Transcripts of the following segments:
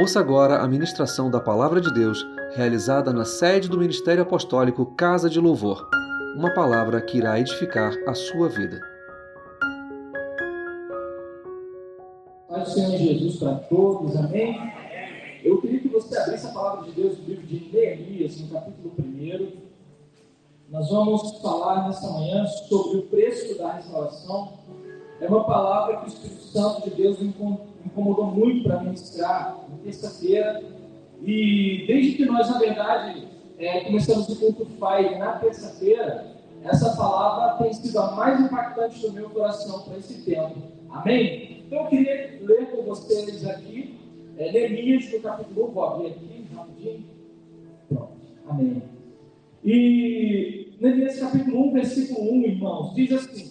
Ouça agora a ministração da Palavra de Deus, realizada na sede do Ministério Apostólico Casa de Louvor. Uma palavra que irá edificar a sua vida. Pai do Senhor Jesus para todos, amém? Eu queria que você abrisse a palavra de Deus no livro de Neemias, no capítulo 1. Nós vamos falar nessa manhã sobre o preço da restauração. É uma palavra que o Espírito Santo de Deus incomodou muito para ministrar na terça-feira. E desde que nós, na verdade, é, começamos o culto FAI na terça-feira, essa palavra tem sido a mais impactante do meu coração para esse tempo. Amém? Então eu queria ler com vocês aqui, é, Neemias, no capítulo 1, vou abrir aqui rapidinho. Pronto. Amém. E Neemias capítulo 1, versículo 1, irmãos, diz assim: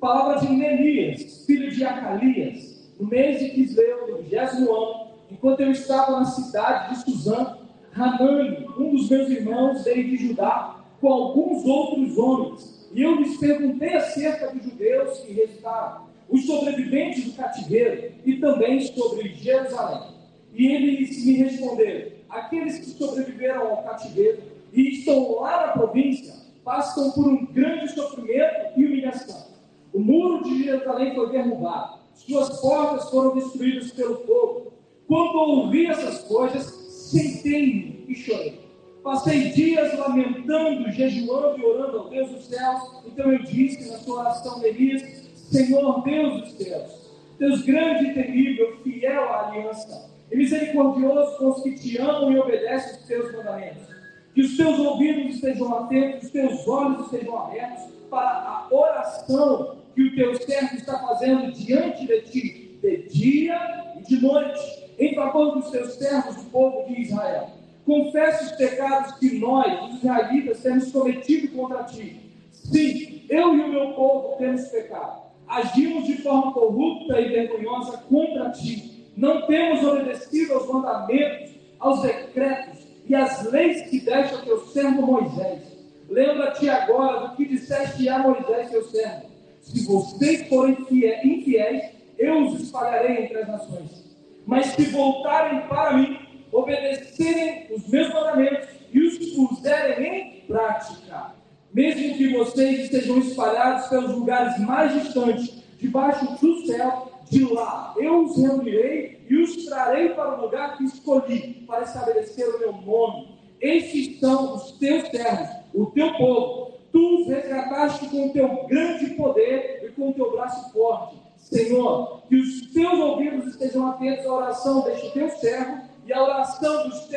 Palavra de Neemias, filho de Acalias, no mês de Quisleu, no vigésimo ano, enquanto eu estava na cidade de Suzã, Hanani, um dos meus irmãos, veio de Judá com alguns outros homens. E eu lhes perguntei acerca dos judeus que restaram, os sobreviventes do cativeiro e também sobre Jerusalém. E eles me responderam: aqueles que sobreviveram ao cativeiro e estão lá na província passam por um grande sofrimento e humilhação. O muro de Jerusalém foi derrubado suas portas foram destruídas pelo fogo. Quando ouvi essas coisas, sentei-me e chorei. Passei dias lamentando, jejuando e orando ao Deus dos céus. Então eu disse na sua oração, Elias, Senhor Deus dos céus, Deus grande e terrível, fiel à aliança, e misericordioso com os que te amam e obedecem os teus mandamentos. Que os teus ouvidos estejam atentos, os teus olhos estejam abertos para a oração que o teu servo está fazendo diante de ti, de dia e de noite, em favor dos teus servos, o povo de Israel. Confesse os pecados que nós, os israelitas, temos cometido contra ti. Sim, eu e o meu povo temos pecado. Agimos de forma corrupta e vergonhosa contra ti. Não temos obedecido aos mandamentos, aos decretos e às leis que ao teu servo Moisés. Lembra-te agora do que disseste a Moisés, teu servo se vocês forem infiéis, eu os espalharei entre as nações. Mas se voltarem para mim, obedecerem os meus mandamentos e os puserem em prática, mesmo que vocês estejam espalhados pelos lugares mais distantes, debaixo do céu, de lá eu os reunirei e os trarei para o lugar que escolhi, para estabelecer o meu nome. Estes são os teus servos, o teu povo, Tu os resgataste com o teu grande poder e com o teu braço forte. Senhor, que os teus ouvidos estejam atentos à oração deste teu servo e à oração dos,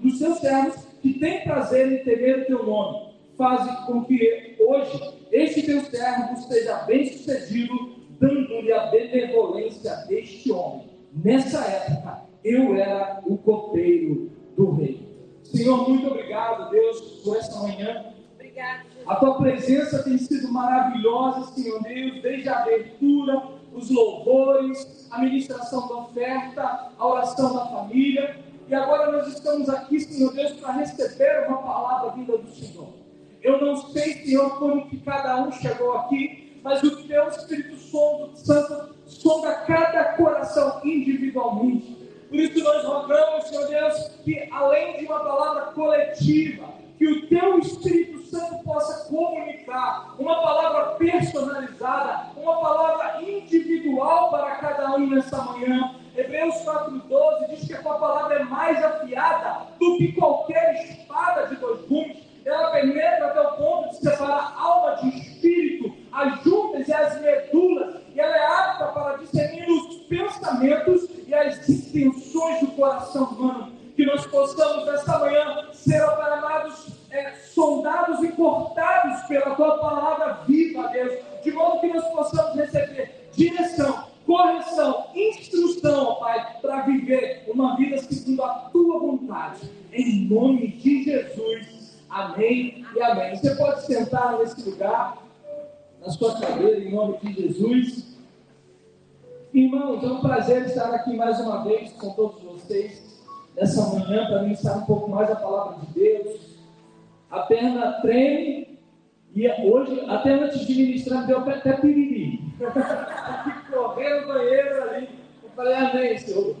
dos teus servos que têm prazer em temer o teu nome. Faze com que hoje este teu servo seja bem sucedido, dando-lhe a benevolência deste homem. Nessa época, eu era o copeiro do rei. Senhor, muito obrigado, Deus, por essa manhã. A tua presença tem sido maravilhosa, Senhor Deus, desde a abertura, os louvores, a ministração da oferta, a oração da família. E agora nós estamos aqui, Senhor Deus, para receber uma palavra vinda do Senhor. Eu não sei, Senhor, como que cada um chegou aqui, mas o teu Espírito Santo sonda cada coração individualmente. Por isso nós rogamos, Senhor Deus, que além de uma palavra coletiva, que o teu Espírito Santo possa comunicar uma palavra personalizada, uma palavra individual para cada um nessa manhã. Hebreus 4,12 diz que a tua palavra é mais afiada do que qualquer espada de dois gumes. Ela penetra até o ponto de separar alma de espírito, as juntas e as medulas, e ela é apta para discernir os pensamentos e as intenções do coração humano. Que nós possamos, nesta manhã, ser operados é, soldados e cortados pela tua palavra viva, Deus, de modo que nós possamos receber direção, correção, instrução, ó Pai, para viver uma vida segundo a tua vontade. Em nome de Jesus. Amém e amém. Você pode sentar nesse lugar, na sua cadeira, em nome de Jesus. Irmãos, é um prazer estar aqui mais uma vez com todos vocês nessa manhã para ministrar um pouco mais a palavra de Deus a perna treme, e hoje, até antes de ministrar, deu até piriri. Correr no banheiro ali. Eu falei, amém, Senhor.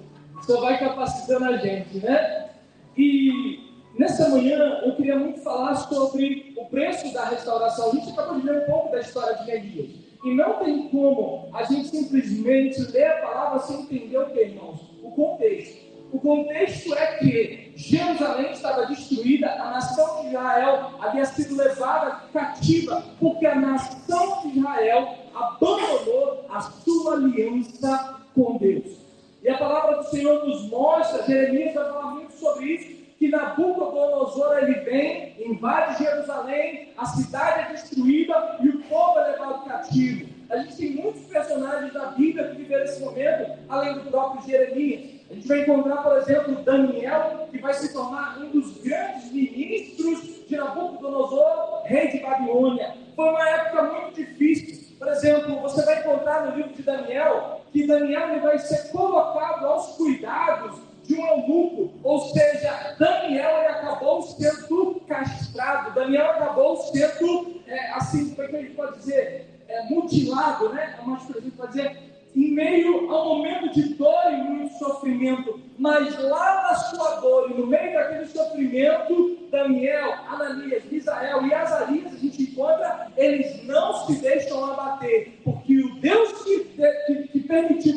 só vai capacitando a gente, né? E nessa manhã eu queria muito falar sobre o preço da restauração. A gente acabou de ler um pouco da história de Neemias. E não tem como a gente simplesmente ler a palavra sem entender o que, irmãos? O contexto. O contexto é que Jerusalém estava destruída, a nação de Israel havia sido levada cativa, porque a nação de Israel abandonou a sua aliança com Deus. E a palavra do Senhor nos mostra, Jeremias vai falar muito sobre isso, que Nabucodonosor ele vem, invade Jerusalém, a cidade é destruída e o povo é levado cativo. A gente tem muitos personagens da Bíblia que viveram esse momento, além do próprio Jeremias. A gente vai encontrar, por exemplo, Daniel, que vai se tornar um dos grandes ministros de Nabucodonosor, rei de Babilônia. Foi uma época muito difícil. Por exemplo, você vai encontrar no livro de Daniel que Daniel ele vai ser colocado aos cuidados de um eunuco, ou seja, Daniel ele acabou sendo castrado, Daniel acabou sendo, é, assim, como é que a gente pode dizer, é, mutilado, né? É uma expressão que dizer, em meio a um momento de dor e muito sofrimento, mas lá na sua dor e no meio daquele sofrimento, Daniel, Ananias, Misael e Azarias, a gente encontra, eles não se deixam abater, porque o Deus que, que, que permitiu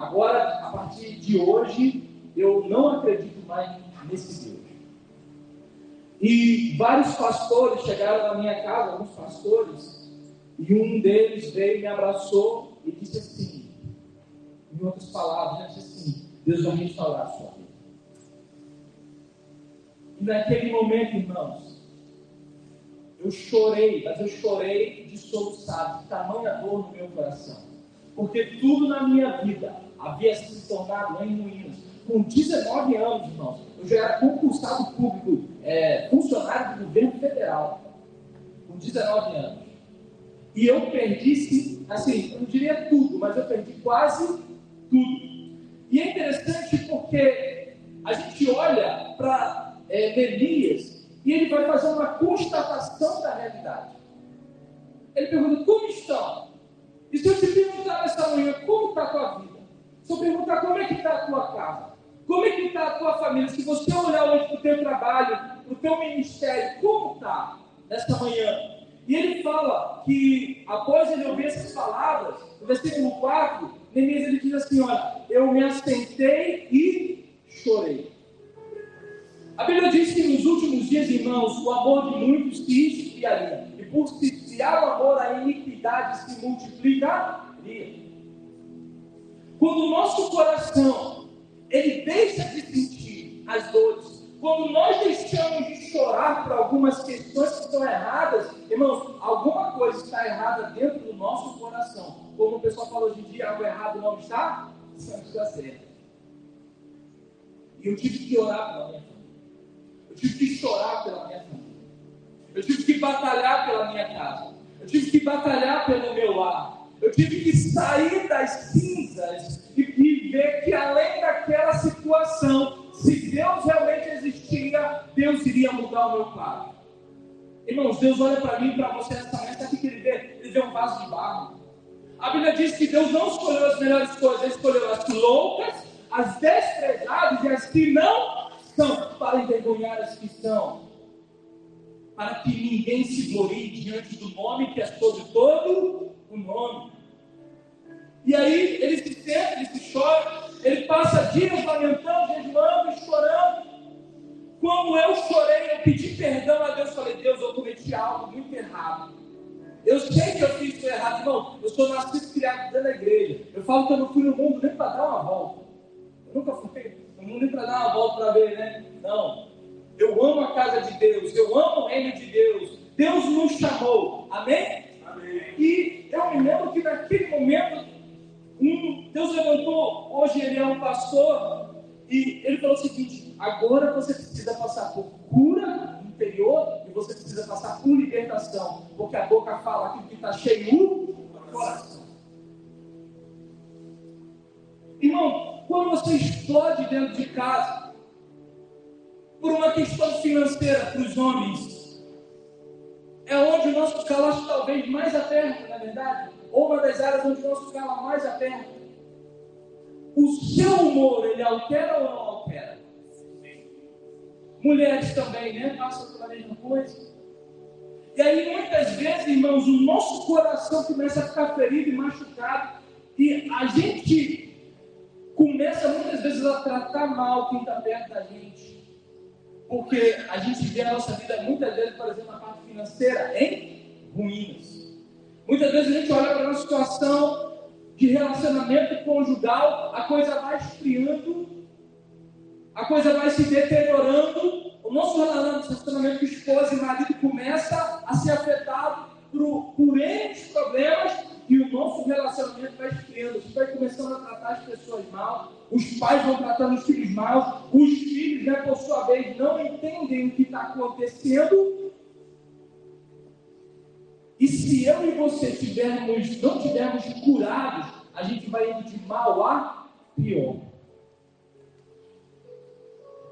Agora, a partir de hoje, eu não acredito mais nesse Deus. E vários pastores chegaram na minha casa, alguns pastores, e um deles veio, me abraçou e disse assim, em outras palavras, disse assim, Deus vai restaurar a sua vida. E naquele momento, irmãos, eu chorei, mas eu chorei de soluçar, de tamanha dor no meu coração. Porque tudo na minha vida havia se tornado em ruínas. Com 19 anos, irmãos, eu já era concursado público, é, funcionário do governo federal. Com 19 anos. E eu perdi, assim, eu não diria tudo, mas eu perdi quase tudo. E é interessante porque a gente olha para é, Elias e ele vai fazer uma constatação da realidade. Ele pergunta: como estão? E se eu te perguntar nessa manhã, como está a tua vida? Se eu perguntar como é que está a tua casa, como é que está a tua família, se você olhar hoje para o teu trabalho, para o teu ministério, como está nesta manhã? E ele fala que após ele ouvir essas palavras, no versículo 4, Neemias ele diz assim: Olha, eu me assentei e chorei. A Bíblia diz que nos últimos dias, irmãos, o amor de muitos se esfriaria. E por se há o amor, a iniquidade se multiplicaria. Quando o nosso coração ele deixa de sentir as dores, quando nós deixamos de chorar por algumas questões que estão erradas, irmãos, alguma coisa está errada dentro do nosso coração. Como o pessoal fala hoje em dia, algo errado não está, não está certo. E eu tive que orar pela minha família. Eu tive que chorar pela minha família. Eu tive que batalhar pela minha casa. Eu tive que batalhar pelo meu lar. Eu tive que sair das cinzas e, ver que além daquela situação, se Deus realmente existia, Deus iria mudar o meu quadro. Irmãos, Deus olha para mim e para você nessa manhã, sabe o que ele vê? Ele vê um vaso de barro. A Bíblia diz que Deus não escolheu as melhores coisas, Ele escolheu as loucas, as desprezadas e as que não são, para envergonhar as que são para que ninguém se glorie diante do nome que é sobre todo o nome. E aí ele se senta, ele se chora, ele passa dias lamentando, jejuando chorando. Como eu chorei, eu pedi perdão a Deus, falei, Deus, eu cometi algo muito errado. Eu sei que eu fiz isso errado, irmão. Eu sou nascido criado dentro da igreja. Eu falo que eu não fui no mundo nem para dar uma volta. Eu nunca fui no mundo nem para dar uma volta para ver, né? Não. Eu amo a casa de Deus, eu amo o reino de Deus. Deus nos chamou, amém? E eu me lembro que naquele momento, um, Deus levantou, hoje ele é um pastor, e ele falou o seguinte: agora você precisa passar por cura interior e você precisa passar por libertação, porque a boca fala aquilo que está cheio no coração. Irmão, quando você explode dentro de casa, por uma questão financeira para os homens. É onde o nosso calo talvez mais aperta, na é verdade, ou uma das áreas onde o nosso calo mais aperta. O seu humor, ele altera ou não altera? Mulheres também, né? Passam pela mesma coisa. E aí, muitas vezes, irmãos, o nosso coração começa a ficar ferido e machucado. E a gente começa muitas vezes a tratar mal quem está perto da gente. Porque a gente vê a nossa vida muitas vezes, por exemplo, na financeira, em ruínas. Muitas vezes a gente olha para uma situação de relacionamento conjugal, a coisa vai esfriando, a coisa vai se deteriorando, o nosso relacionamento com esposa e marido começa a ser afetado por, por N problemas e o nosso relacionamento vai esfriando. A gente vai começando a tratar as pessoas mal, os pais vão tratando os filhos mal, os filhos, né, por sua vez, não entendem o que está acontecendo. E se eu e você tivermos, não tivermos curados, a gente vai indo de mal a pior.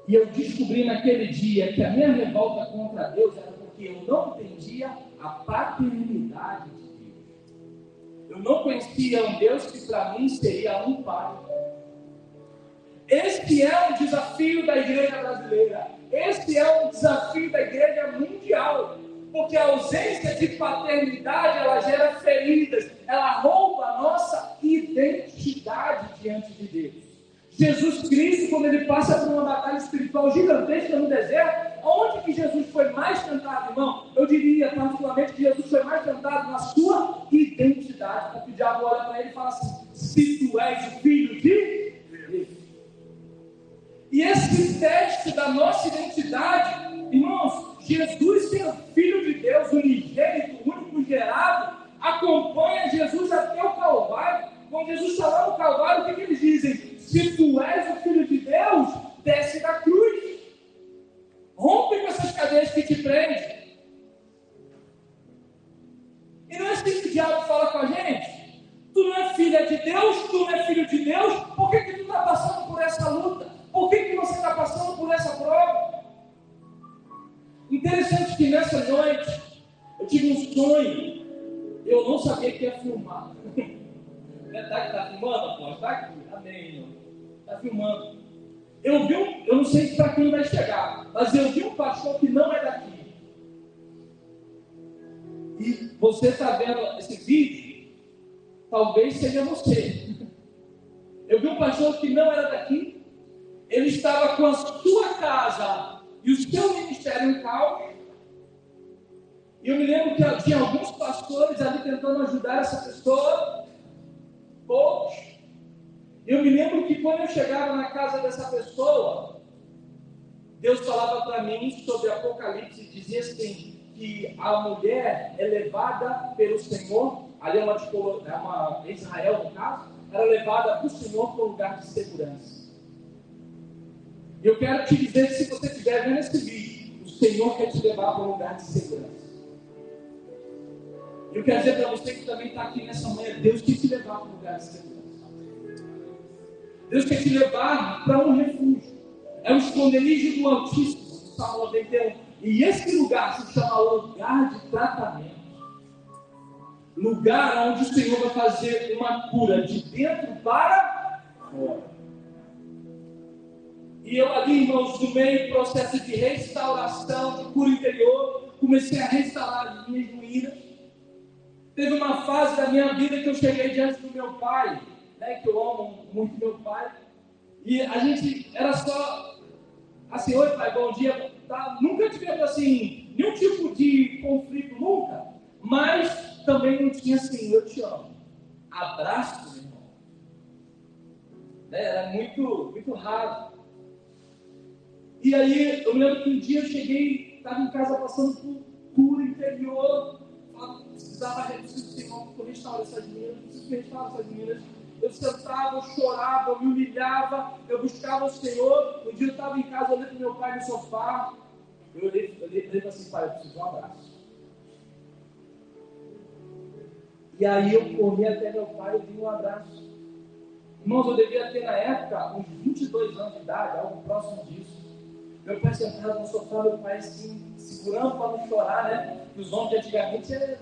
E eu descobri naquele dia que a minha revolta contra Deus era porque eu não entendia a paternidade eu não conhecia um Deus que para mim seria um pai. Este é o desafio da igreja brasileira. Este é um desafio da igreja mundial. Porque a ausência de paternidade ela gera feridas, ela rouba a nossa identidade diante de Deus. Jesus Cristo, quando ele passa por uma batalha espiritual gigantesca no deserto, onde que Jesus foi mais tentado, irmão? Eu diria, particularmente, que Jesus foi mais tentado na sua identidade, porque o diabo olha para ele e fala assim: se tu és o filho de Deus. E esse teste da nossa identidade, irmãos, Jesus, sendo filho de Deus, unigênito, único gerado, acompanha Jesus até o Calvário. Quando Jesus está lá no Calvário, o que, que eles dizem? Se tu és o filho de Deus, desce da cruz. Rompe com essas cadeias que te prendem. E não é assim que o diabo fala com a gente. Tu não é filha de Deus, tu não é filho de Deus, por que, que tu está passando por essa luta? Por que, que você está passando por essa prova? Interessante que nessa noite eu tive um sonho. Eu não sabia que ia filmar. Está tá filmando, apóstolo? Está aqui. Amém, irmão está filmando. Eu vi um, eu não sei para quem vai chegar, mas eu vi um pastor que não é daqui. E você está vendo esse vídeo, talvez seja você. Eu vi um pastor que não era daqui, ele estava com a sua casa e o seu ministério em caos, E eu me lembro que tinha alguns pastores ali tentando ajudar essa pessoa, poucos. Eu me lembro que quando eu chegava na casa dessa pessoa, Deus falava para mim sobre Apocalipse, dizia assim, que a mulher é levada pelo Senhor, ali é uma, é uma Israel no caso, era levada para o Senhor para um lugar de segurança. E eu quero te dizer que se você estiver vendo esse vídeo, o Senhor quer te levar para um lugar de segurança. Eu quero dizer para você que também está aqui nessa manhã, Deus quer te levar para um lugar de segurança. Deus quer te levar para um refúgio. É o esconderijo do Altíssimo, Salmo 91. E esse lugar se chama lugar de tratamento. Lugar onde o Senhor vai fazer uma cura de dentro para fora. E eu ali, irmãos, no meio do processo de restauração, de cura interior, comecei a restaurar as minhas ruínas. Teve uma fase da minha vida que eu cheguei diante do meu pai, né, que eu amo muito meu pai, e a gente era só assim, oi pai, bom dia, tá? nunca tivemos assim, nenhum tipo de conflito, nunca, mas também não tinha assim, eu te amo. Abraço, irmão. Né? Era muito, muito raro. E aí, eu me lembro que um dia eu cheguei, estava em casa passando por cura interior, precisava preciso Senhor para restaurar essas meninas, preciso restaurar essas meninas. Eu sentava, eu chorava, eu me humilhava, eu buscava o Senhor. Um dia eu estava em casa, olhei para meu pai no sofá, eu olhei para ele assim, pai, eu preciso de um abraço. E aí eu corri até meu pai e dei um abraço. Irmãos, eu devia ter na época uns 22 anos de idade, algo próximo disso. Meu pai sentado no sofá, meu pai assim, segurando para não chorar, né? Que os homens de antigamente é,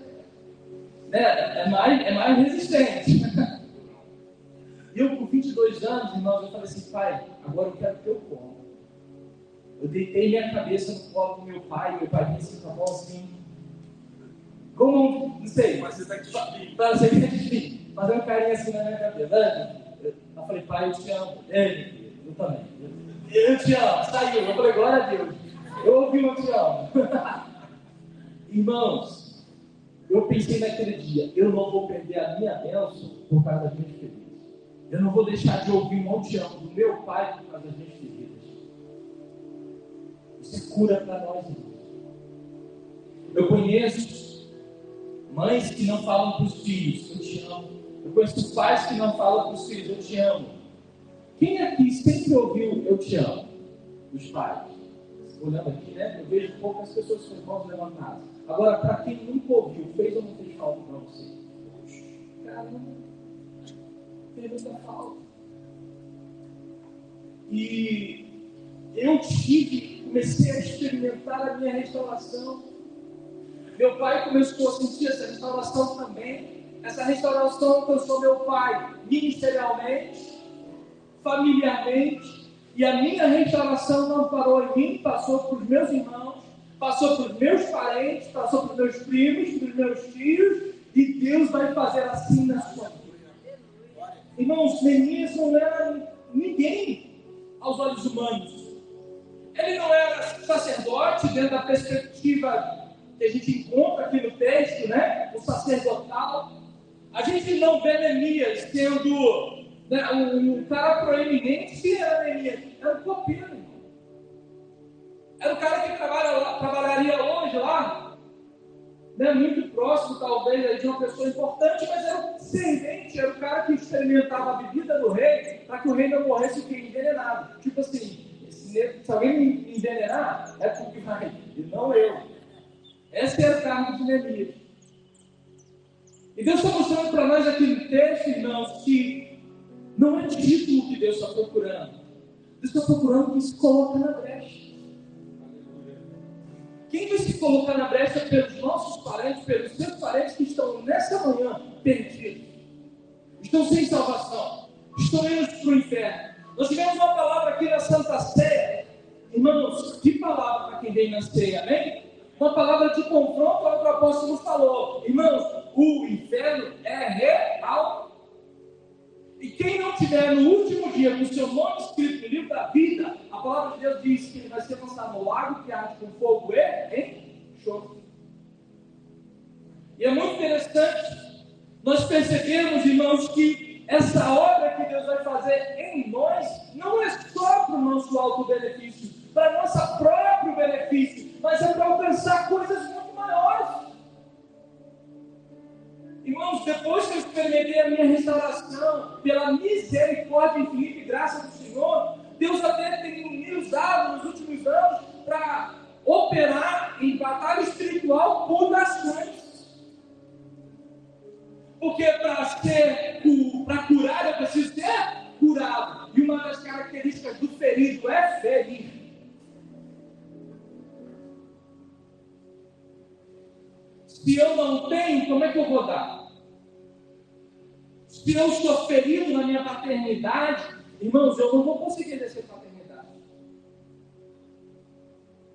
né, é, mais, é mais resistente. e eu, com 22 anos, irmãos, eu falei assim, pai, agora eu quero que eu coma. Eu deitei minha cabeça no colo do meu pai, meu pai vinha assim com a mão assim, como, não sei, mas você está aqui, você aqui, fazendo carinho assim na minha cabeça. Eu falei, pai, eu te amo. Ele, eu também. Eu te amo, saiu. Eu falei, glória a Deus. Eu ouvi eu te amo. Irmãos, eu pensei naquele dia, eu não vou perder a minha bênção por causa das minhas feridas. Eu não vou deixar de ouvir um te amo do meu pai por causa das minhas feridas. Isso é cura para nós, irmãos. Eu conheço mães que não falam para os filhos, eu te amo. Eu conheço pais que não falam para os filhos, eu te amo. Quem aqui sempre ouviu Eu Te Amo? Os pais. Olhando aqui, né? Eu vejo poucas pessoas com as levantadas. Agora, para quem nunca ouviu, fez ou não fez falta para você? Caramba, fez muita falta. E eu tive, comecei a experimentar a minha restauração. Meu pai começou a sentir essa restauração também. Essa restauração alcançou meu pai ministerialmente familiarmente, e a minha restauração não parou em mim, passou para os meus irmãos, passou para os meus parentes, passou para os meus primos, para os meus filhos, e Deus vai fazer assim na sua vida. Irmãos, Neemias não era ninguém aos olhos humanos. Ele não era sacerdote dentro da perspectiva que a gente encontra aqui no texto, né? O sacerdotal. A gente não vê Neemias sendo né, o cara proeminente, que era Neemias? Era o copeiro. Era o cara que trabalha trabalharia hoje lá, né, muito próximo, talvez, de uma pessoa importante, mas era um servente, era o cara que experimentava a bebida do rei, para que o rei não morresse que envenenado. Tipo assim, se alguém me envenenar, é porque vai, e não eu. Esse era o cargo de Neemias. E Deus está mostrando para nós aqui título que Deus está procurando. Deus está procurando quem se coloca na brecha. Quem vai se colocar na brecha pelos nossos parentes, pelos seus parentes que estão nessa manhã perdidos, estão sem salvação, estão indo para o inferno. Nós tivemos uma palavra aqui na Santa Ceia, irmãos, que palavra para quem vem na ceia, amém? Uma palavra de confronto ao que o apóstolo falou. Irmãos, o inferno é real e quem não tiver no último dia com o seu nome escrito no livro da vida, a palavra de Deus diz que ele vai ser lançado no lago que arde com fogo e enxofre. E é muito interessante nós percebemos, irmãos, que essa obra que Deus vai fazer em nós não é só para o nosso alto benefício, para nosso próprio benefício, mas é para alcançar coisas muito maiores. Irmãos, depois que eu experimentei a minha restauração, pela misericórdia infinita e graça do Senhor, Deus até tem me usado nos últimos anos para operar em batalha espiritual por nações. Porque para ser para curar eu preciso ser curado. E uma das características do ferido é ferir. Se eu não tenho, como é que eu vou dar? Se eu estou ferido na minha paternidade, irmãos, eu não vou conseguir descer paternidade.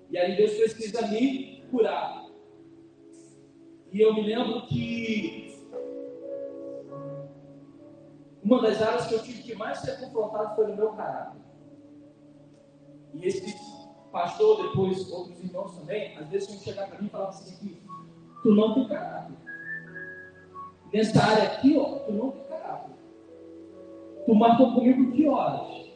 E aí Deus precisa me curar. E eu me lembro que uma das áreas que eu tive que mais ser confrontado foi no meu caráter. E esse pastor, depois outros irmãos também, às vezes iam chegar para mim e falavam assim tu não tem caráter. Nessa área aqui, ó, tu não tem caráter. Tu marcou comigo que horas?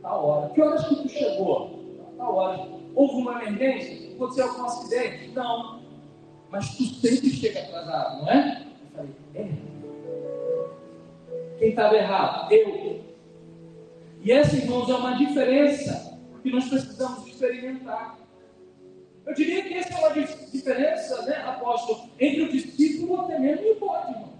Tá hora. Que horas que tu chegou? Tá hora. Houve uma emergência? Aconteceu algum acidente? Não. Mas tu sempre chega atrasado, não é? Eu falei, é. Quem estava errado? Eu. E essa, irmãos, é uma diferença que nós precisamos experimentar. Eu diria que essa é uma diferença, né, apóstolo, entre o discípulo até mesmo e o bode, irmão.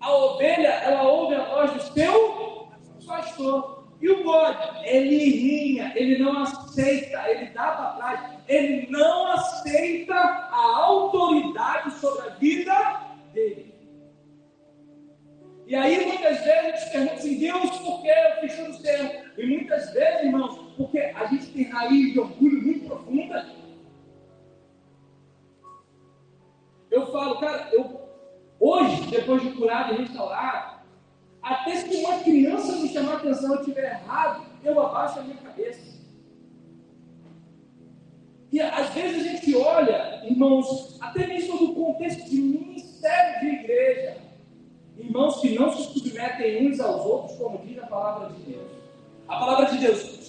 A ovelha, ela ouve a voz do seu pastor. E o bode, ele rinha, ele não aceita, ele dá para trás, ele não aceita a autoridade sobre a vida dele. E aí muitas vezes a gente pergunta assim, Deus, por que eu fiz tudo certo? E muitas vezes, irmãos, porque a gente tem raiz de orgulho muito profunda. Eu falo, cara, eu hoje, depois de curar e restaurar, até se uma criança me chamar a atenção e eu estiver errado, eu abaixo a minha cabeça. E às vezes a gente olha, irmãos, até mesmo do contexto de ministério de igreja, irmãos que não se submetem uns aos outros, como diz a palavra de Deus. A palavra de Deus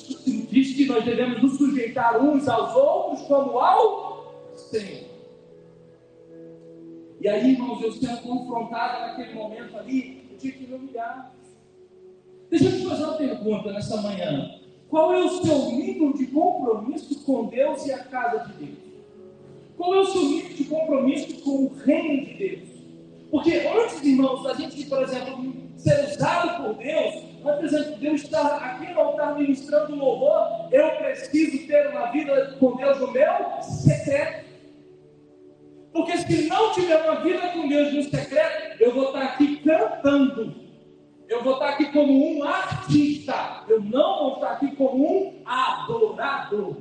diz que nós devemos nos sujeitar uns aos outros como ao Senhor. E aí, irmãos, eu sendo confrontado naquele momento ali, eu tive que me humilhar. Deixa eu te fazer uma pergunta nessa manhã. Qual é o seu nível de compromisso com Deus e a casa de Deus? Qual é o seu nível de compromisso com o reino de Deus? Porque antes, irmãos, da gente, por exemplo, ser usado por Deus, antes de Deus estar aqui no altar ministrando louvor, eu preciso ter uma vida com Deus no meu secreto. Porque se não tiver uma vida com Deus no secreto, eu vou estar aqui cantando. Eu vou estar aqui como um artista. Eu não vou estar aqui como um adorador.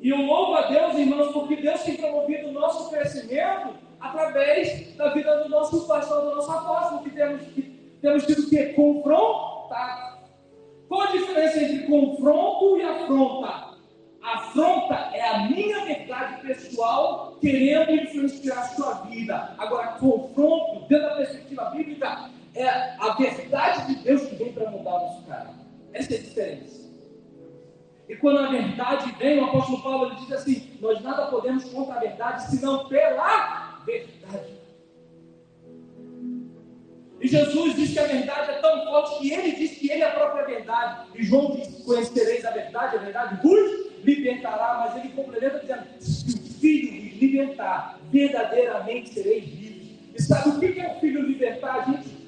E eu louvo a Deus, irmãos, porque Deus tem promovido o nosso crescimento através da vida do nosso pastor, do nosso apóstolo, que temos, que temos tido que confrontar. Qual a diferença entre confronto e afronta? Afronta é a minha verdade pessoal querendo influenciar a sua vida. Agora, confronto, dentro da perspectiva bíblica, é a verdade de Deus que vem para mudar o nosso caráter. Essa é a diferença. E quando a verdade vem, o apóstolo Paulo ele diz assim: Nós nada podemos contra a verdade, senão pela verdade. E Jesus diz que a verdade é tão forte que ele diz que ele é a própria verdade. E João diz: Conhecereis a verdade, a verdade vos libertará. Mas ele complementa dizendo: Se o filho vos libertar, verdadeiramente sereis livres. E sabe o que é o filho libertar, gente?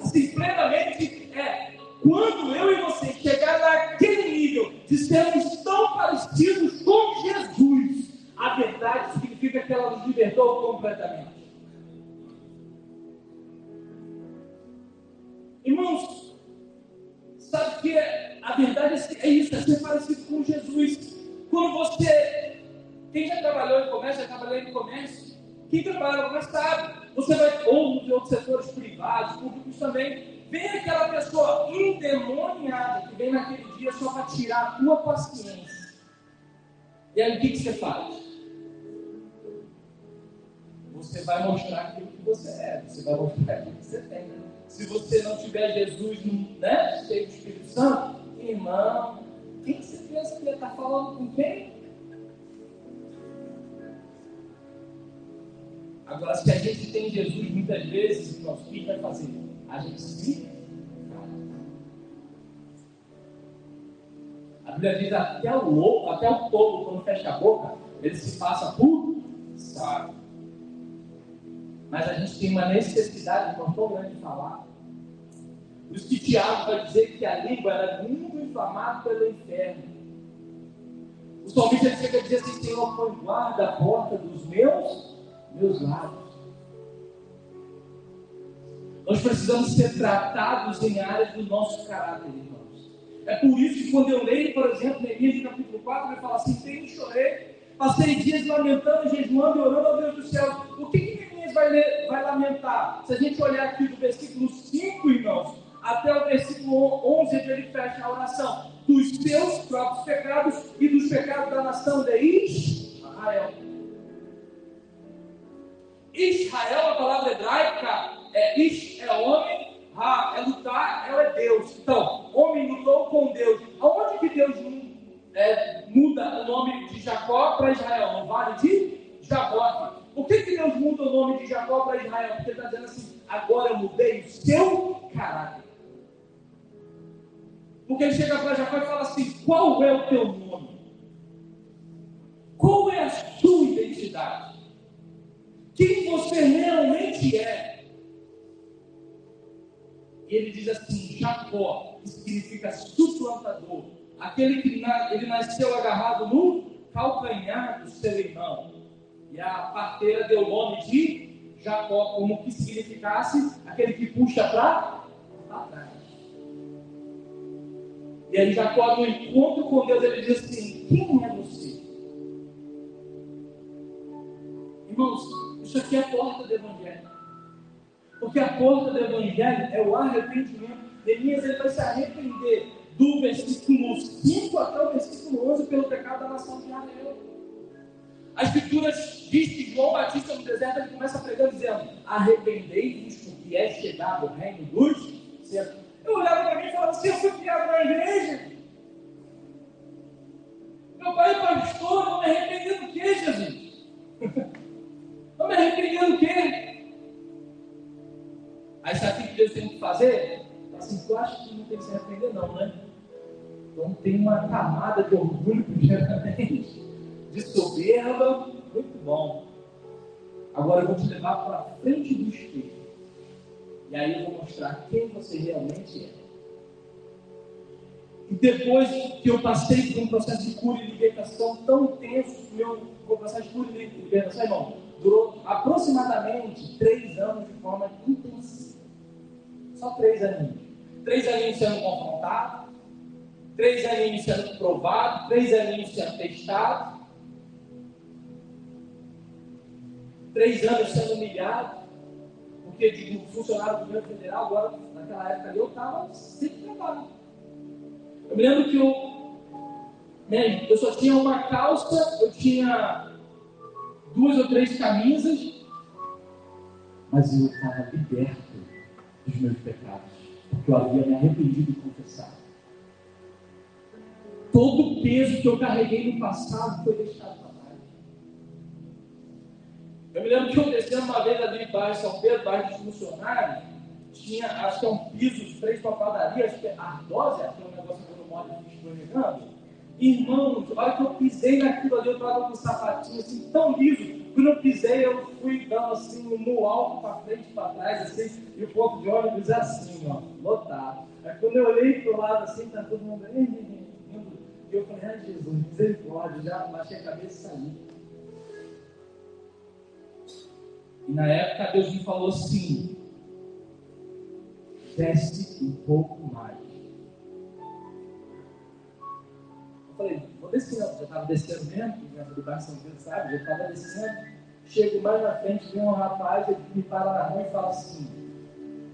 Assim, plenamente é quando eu e você chegar naquele nível de sermos tão parecidos com Jesus, a verdade significa que ela nos libertou completamente. Irmãos, sabe que a verdade é isso, é ser parecido com Jesus. Quando você, quem já trabalhou em comércio, já trabalhou em comércio, quem trabalha no comércio sabe, você vai, ou em outros setores privados, públicos também, Vem aquela pessoa endemoniada que vem naquele dia só para tirar a tua paciência. E aí o que, que você faz? Você vai mostrar aquilo que você é, você vai mostrar aquilo que você tem. Se você não tiver Jesus né, cheio do Espírito Santo, irmão, quem você pensa que está falando com quem? Agora, se a gente tem Jesus muitas vezes, o que vai fazer? A gente se A Bíblia diz até o louco, até o tolo, quando fecha a boca, ele se passa por sábio. Mas a gente tem uma necessidade, irmão, tão grande de falar. Por isso que Tiago vai dizer que a língua era muito inflamada pelo inferno. O salmista chega a dizer assim, Senhor, põe guarda a porta dos meus meus lábios. Nós precisamos ser tratados em áreas do nosso caráter, irmãos. É por isso que quando eu leio, por exemplo, Neemias capítulo 4, ele fala assim: Tenho chorei, passei dias lamentando, jejuando e orando ao Deus do céu. O que, que Neemias vai, vai lamentar? Se a gente olhar aqui do versículo 5, irmãos, até o versículo 11, onde ele fecha a oração, dos seus próprios pecados e dos pecados da nação de Israel. Israel, a palavra hebraica, é Ish é homem, Ra é lutar, ela é Deus. Então, homem lutou com Deus. Aonde que Deus é, muda o nome de Jacó para Israel? No vale de Jaboque. Por que, que Deus muda o nome de Jacó para Israel? Porque ele está dizendo assim: agora eu mudei o seu caráter. Porque ele chega para Jacó e fala assim: qual é o teu nome? Qual é a sua identidade? quem você realmente é. Ele diz assim: Jacó, que significa suplantador, aquele que na, ele nasceu agarrado no calcanhar do seu irmão. E a parteira deu o nome de Jacó, como que significasse aquele que puxa para trás. E aí Jacó, no encontro com Deus, ele diz assim: Quem é você? Irmãos, isso aqui é a porta do Evangelho. Porque a porta do Evangelho é o arrependimento. Neemias ele vai se arrepender do versículo 5 até o versículo 11 pelo pecado da nação de Israel. As escrituras diz que João Batista no deserto ele começa a pregar dizendo: Arrependei-vos, porque é chegado o reino dos céus. Eu olhava para mim e falava: Se eu fui criado na igreja, meu pai é pastor, não me arrepender do que, Jesus? Não me arrependendo o quê? Aí sabe o que Deus tem que fazer? Assim, tu acha que não tem que se arrepender, não, né? Então tem uma camada de orgulho, primeiramente, de soberba, muito bom. Agora eu vou te levar para frente do espelho. E aí eu vou mostrar quem você realmente é. E depois que eu passei por um processo de cura e libertação tão intenso, meu processo de cura e libertação, irmão, durou aproximadamente três anos de forma intensiva. Só três aninhos. Três aninhos sendo confrontado, três aninhos sendo provado, três aninhos sendo testado, três anos sendo humilhado, porque de funcionário do governo federal, agora, naquela época ali, eu estava sem trabalho. Eu me lembro que eu, né, eu só tinha uma calça, eu tinha duas ou três camisas, mas eu estava liberto dos meus pecados, porque eu havia me arrependido de confessar. Todo o peso que eu carreguei no passado foi deixado para trás. Eu me lembro que eu descendo uma vez ali em baixo São Pedro, bairro dos funcionários, tinha, acho que é um piso três para padaria, acho que é ardósia, que é um negócio que eu não moro escorregando. Irmãos, a hora que eu pisei naquilo ali, eu estava com um sapatinho assim tão liso. Quando eu pisei, eu fui dando assim no alto, para frente, para trás, assim, e o ponto de ônibus assim, ó, lotado. Aí quando eu olhei para o lado assim, tá todo mundo. E eu falei, ai Jesus, misericórdia, já baixei a cabeça e saí. E na época Deus me falou assim: desce um pouco mais. Falei, vou descendo. Já estava descendo mesmo, porque do bairro São Pedro, sabe? Já estava descendo. Chego mais na frente, vem um rapaz, ele me para na rua e fala assim: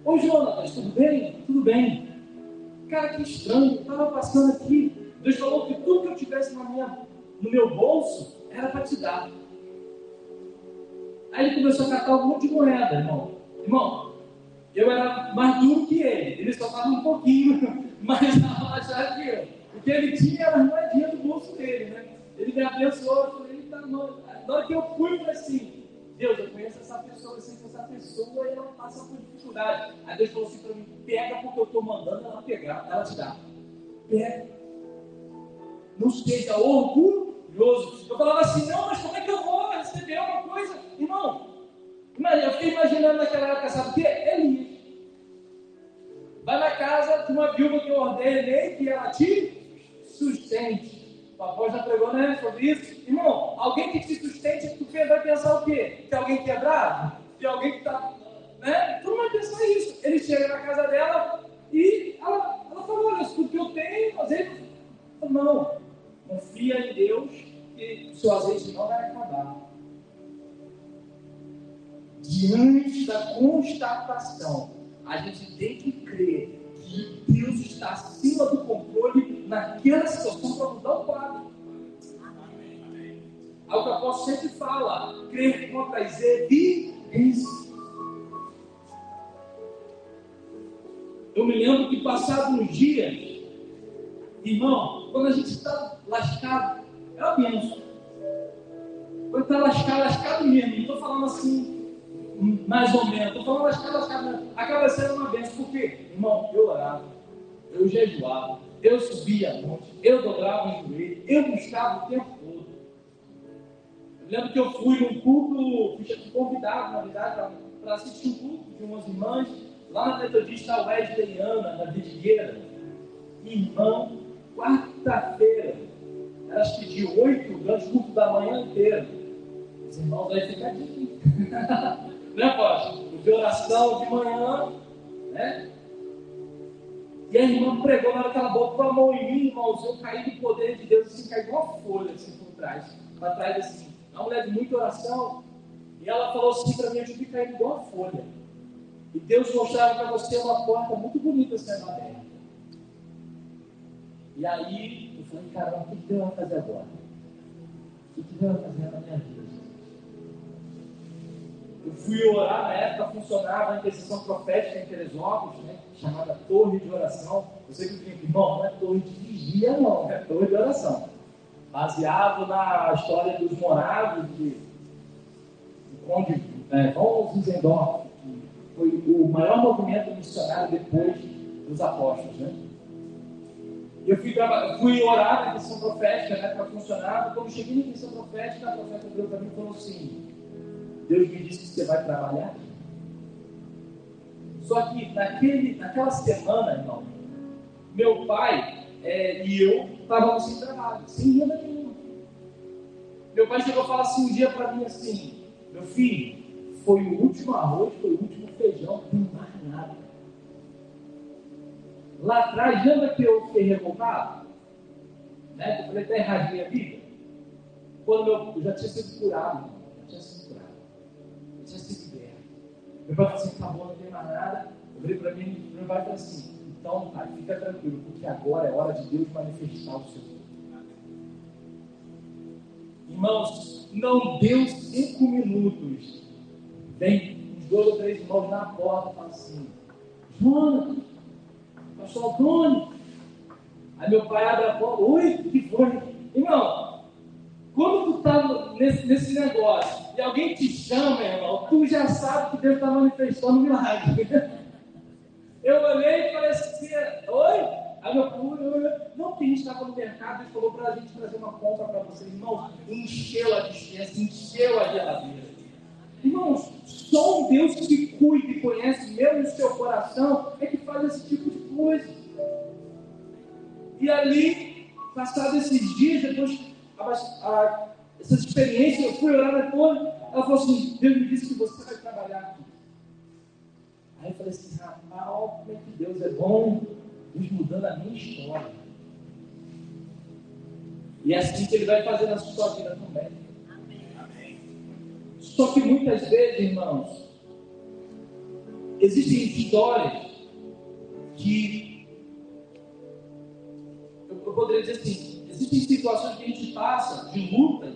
Ô Jonas, tudo bem? Tudo bem. Cara, que estranho, eu estava passando aqui. Deus falou que tudo que eu tivesse na minha no meu bolso era para te dar. Aí ele começou a catar um monte de moeda, irmão. Irmão, eu era mais duro que ele. Ele só estava um pouquinho mais abaixado que eu. Que ele tinha as moedinhas do bolso dele, né? Ele me abençoou, eu falei, mano. Na hora que eu fui, eu falei assim, Deus, eu conheço essa pessoa, eu sei que essa pessoa ela passa por dificuldade. Aí Deus falou assim para mim, pega porque eu estou mandando ela pegar, ela te dá. Pega. Não seja orgulhoso. Eu falava assim, não, mas como é que eu vou receber uma coisa? Irmão, eu fiquei imaginando naquela época, sabe o quê? Elias. Vai na casa de uma viúva que eu ordenei que ela te sustente. O apóstolo já pregou né, sobre isso. Irmão, alguém que te sustente, tu vai pensar o quê? Que alguém quebrado? Que alguém que está. Né? Tu não vai pensar isso. Ele chega na casa dela e ela, ela falou: Olha, tudo que eu tenho, azeite. Não, confia em Deus que o seu azeite não vai acabar. Diante da constatação, a gente tem que crer que Deus está acima do controle naquela situação para mudar o quadro. Algo que o apóstolo sempre fala, crer contra as evidências. Eu me lembro que passados uns dias, irmão, quando a gente está lascado, é uma benção. Quando está lascado, lascado mesmo, não estou falando assim, mais ou menos, estou falando lascado, lascado, acaba sendo uma benção, porque, irmão, eu orava, eu jejuava, eu subia a monte, eu dobrava o joelho, eu buscava o tempo todo. Eu lembro que eu fui num culto, fui convidado, na verdade, para assistir um culto de umas irmãs, lá na Metodista Wesleyana, na Vidigueira. Irmão, quarta-feira, elas pediam oito grandes culto da manhã inteira. Os irmãos aí ficam aqui. né, apóstolo? De oração de manhã, né? E a irmã pregou na hora que ela botou a mão em mim, irmãos, eu caí do poder de Deus, assim, caí igual folha, assim, por trás. Para trás, assim. Uma mulher de muita oração. E ela falou assim para mim, eu tive caído igual a folha. E Deus mostrava para você uma porta muito bonita sendo aberta. E aí, eu falei, caramba, o que Deus vai fazer agora? O que Deus vai fazer na minha vida? Eu fui orar, na época funcionava a intercessão profética em Teresópolis, né, chamada Torre de Oração. Eu sei que eu irmão, não é torre de vigia, não, é torre de oração. Baseado na história dos morados de, de Conde é, von Zinzendorf, que foi o maior movimento missionário depois dos apóstolos. Né? Eu fui, fui orar na missão profética né, para funcionar. Quando cheguei na missão profética, a profeta veio para mim falou assim: Deus me disse que você vai trabalhar. Só que naquele, naquela semana, irmão, meu pai é, e eu estávamos sem trabalho, sem renda nenhuma. Meu pai chegou a falar assim um dia para mim assim: Meu filho, foi o último arroz, foi o último feijão, não tem mais nada. Lá atrás, lembra que eu fiquei revoltado? Né? Eu falei, está erradinha a vida. Quando eu já tinha sido curado, já tinha sido curado. Eu tinha sido liberto. Meu pai falou assim, acabou, não tem mais nada. Eu falei para mim, meu pai falou assim, então, pai, fica tranquilo, porque agora é hora de Deus manifestar o seu Irmãos, não deu cinco minutos. Vem uns dois ou três irmãos na porta e falam assim, Jonas, pastor Antônio. Aí meu pai abre a porta, oi, que foi? Irmão, quando tu está nesse, nesse negócio e alguém te chama, irmão, tu já sabe que Deus está manifestando um milagre. Eu olhei e falei assim, oi? Aí meu pai, não, que a gente estava no mercado e falou para a gente trazer uma compra para vocês. Irmão, encheu a dispensa, encheu a geladeira. Irmãos, só um Deus que cuida e conhece mesmo o seu coração é que faz esse tipo de coisa. E ali, passados esses dias, depois a, a, essa experiência, eu fui orar depois, ela falou assim, Deus me disse que você vai trabalhar aqui. Aí eu falei assim, rapaz, como é que Deus é bom, Deus mudando a minha história. E é assim que Ele vai fazer na sua vida também. Só que muitas vezes, irmãos, existem histórias que eu, poderia dizer assim, existem situações que a gente passa de lutas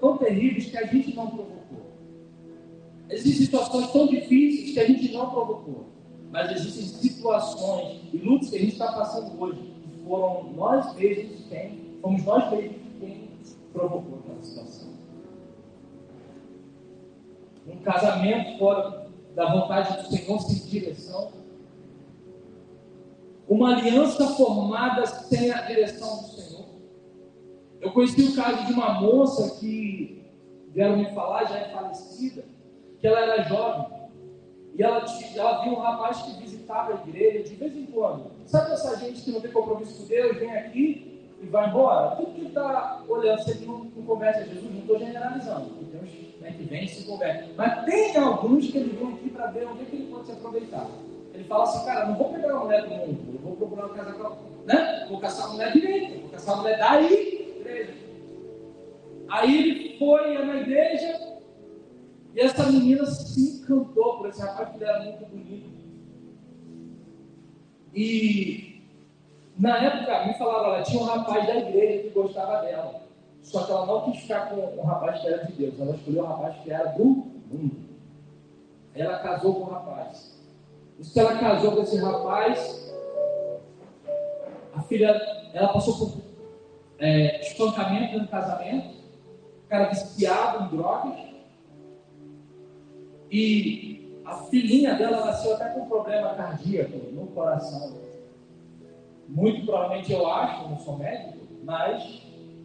tão terríveis que a gente não provocou. Existem situações tão difíceis que a gente não provocou. Mas existem situações e lutas que a gente está passando hoje que foram nós mesmos quem, fomos nós mesmos quem provocou aquela situação. Um casamento fora da vontade do Senhor sem direção. Uma aliança formada sem a direção do Senhor. Eu conheci o caso de uma moça que vieram me falar, já é falecida, que ela era jovem. E ela, ela viu um rapaz que visitava a igreja de vez em quando. Sabe essa gente que não tem compromisso com Deus, vem aqui e vai embora? Tudo que está olhando, se ele não, não converte a Jesus, não estou generalizando. Tem uns né, que vem se converte. Mas tem alguns que ele vem aqui para ver onde é que ele pode se aproveitar. Ele fala assim, cara, não vou pegar uma mulher do mundo, eu vou procurar uma casa com né? Vou caçar uma mulher direita, vou caçar uma mulher daí, igreja. Aí ele foi na igreja, e essa menina se encantou por esse rapaz que era muito bonito. E na época me falaram, ela tinha um rapaz da igreja que gostava dela. Só que ela não quis ficar com o rapaz que era de Deus, ela escolheu o rapaz que era do mundo. Ela casou com o rapaz. Isso que ela casou com esse rapaz, a filha, ela passou por é, espancamento no casamento, o cara viciado em drogas. E a filhinha dela nasceu até com problema cardíaco no coração. Muito provavelmente eu acho, não sou médico, mas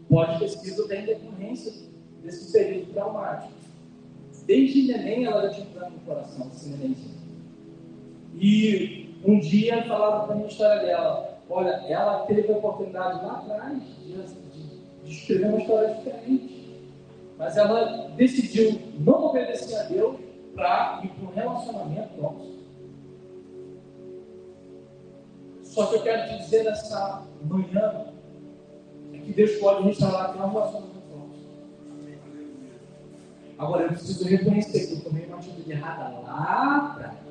pode ter sido até em decorrência desse período traumático. Desde neném ela já tinha problema no coração, esse nenenzinho. E um dia falaram para mim a história dela. Olha, ela teve a oportunidade lá atrás de, de, de escrever uma história diferente. Mas ela decidiu não obedecer a Deus para ir para um relacionamento nosso. Só que eu quero te dizer nessa manhã é que Deus pode restaurar até um relacionamento nosso. Agora eu preciso reconhecer que eu tomei uma atitude errada lá atrás.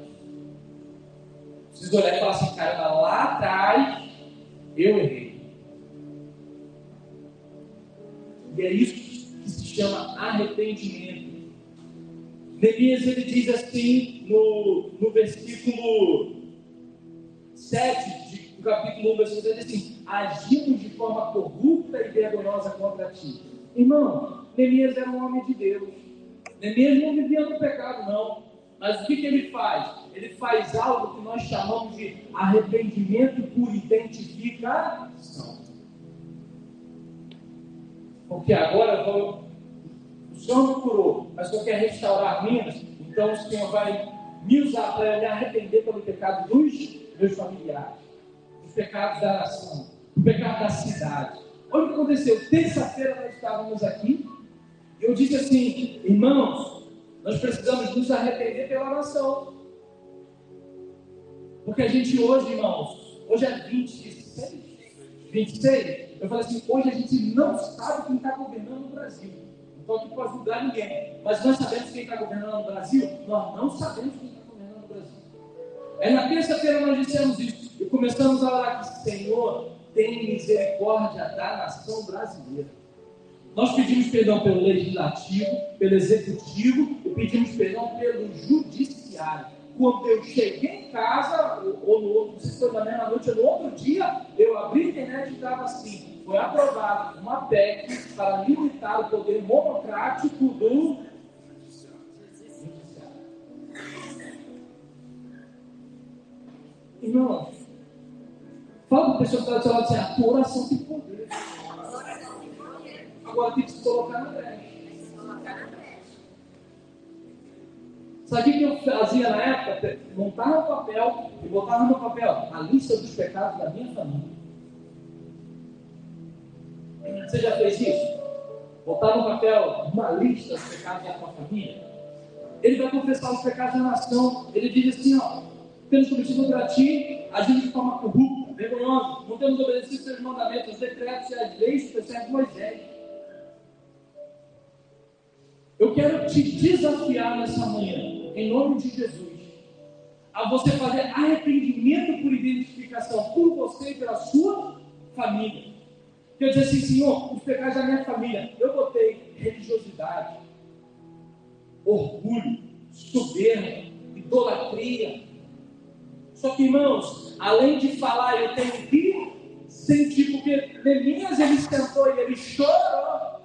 Preciso olhar e falar assim, cara, lá atrás eu errei. E é isso que se chama arrependimento. Neemias ele diz assim no, no versículo 7 do capítulo 1, versículo 7, assim: Agimos de forma corrupta e vergonhosa contra ti. Irmão, Neemias era um homem de Deus. Neemias não vivia no pecado, não. Mas o que, que ele faz? Ele faz algo que nós chamamos de arrependimento por identificação. Porque agora eu vou Senhor me curou, mas o Senhor quer restaurar Minas, então o Senhor vai me usar para me arrepender pelo pecado dos meus familiares, dos pecados da nação, do pecado da cidade. Olha o que aconteceu. Terça-feira nós estávamos aqui, e eu disse assim, irmãos, nós precisamos nos arrepender pela nação. Porque a gente hoje, irmãos, hoje é 26, 26, eu falei assim, hoje a gente não sabe quem está governando o Brasil estou aqui para julgar ninguém. Mas nós sabemos quem está governando no Brasil? Nós não sabemos quem está governando no Brasil. É na terça-feira nós dissemos isso. E começamos a orar que, Senhor, tem misericórdia da nação brasileira. Nós pedimos perdão pelo legislativo, pelo executivo e pedimos perdão pelo judiciário. Quando eu cheguei em casa, ou no outro, se foi noite ou no outro dia, eu abri a internet e estava assim: foi aprovada uma PEC para limitar o poder monocrático do judiciário. Irmão, fala para a pessoa que está do seu lado assim, a oração tem poder. Agora tem que se colocar na brecha. Sabe o que eu fazia na época? Montava no papel e botava no papel a lista dos pecados da minha família. Você já fez isso? Botar no papel uma lista dos pecados da sua família? Ele vai confessar os pecados da nação. Ele diz assim: ó, temos cometido contra ti, agindo de forma corrupta, vergonhosa, não temos obedecido seus mandamentos, os decretos e as leis que serve Moisés. Eu quero te desafiar nessa manhã, em nome de Jesus, a você fazer arrependimento por identificação por você e pela sua família. Que eu dizia assim, Senhor, os pecados da minha família, eu botei religiosidade, orgulho, soberba, idolatria. Só que, irmãos, além de falar, eu tenho que sentir, porque Neemias ele sentou e ele chorou.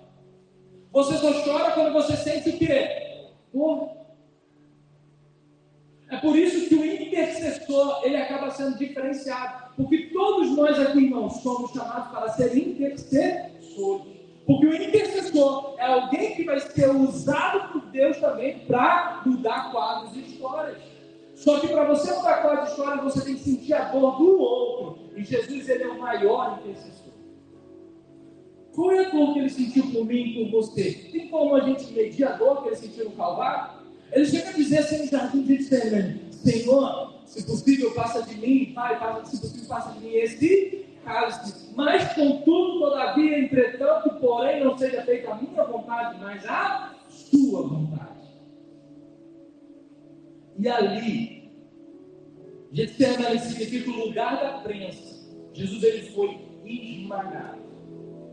Você só chora quando você sente o quê? Dor. É por isso que o intercessor ele acaba sendo diferenciado, porque todos nós aqui, irmãos, somos chamados para ser intercessores. Porque o intercessor é alguém que vai ser usado por Deus também para mudar quadros e histórias. Só que para você mudar quadros e histórias, você tem que sentir a dor do outro. E Jesus ele é o maior intercessor. Qual é a dor que ele sentiu por mim e por você? Tem como a gente medir a dor que ele sentiu no Calvário? Ele chega a dizer assim no jardim de Getsemane, Senhor, se possível, passa de mim, Pai, passa, se possível, passa de mim esse cálice. Mas, contudo, todavia, entretanto, porém, não seja feita a minha vontade, mas a sua vontade. E ali, Getsemane significa o lugar da prensa. Jesus ele foi esmagado.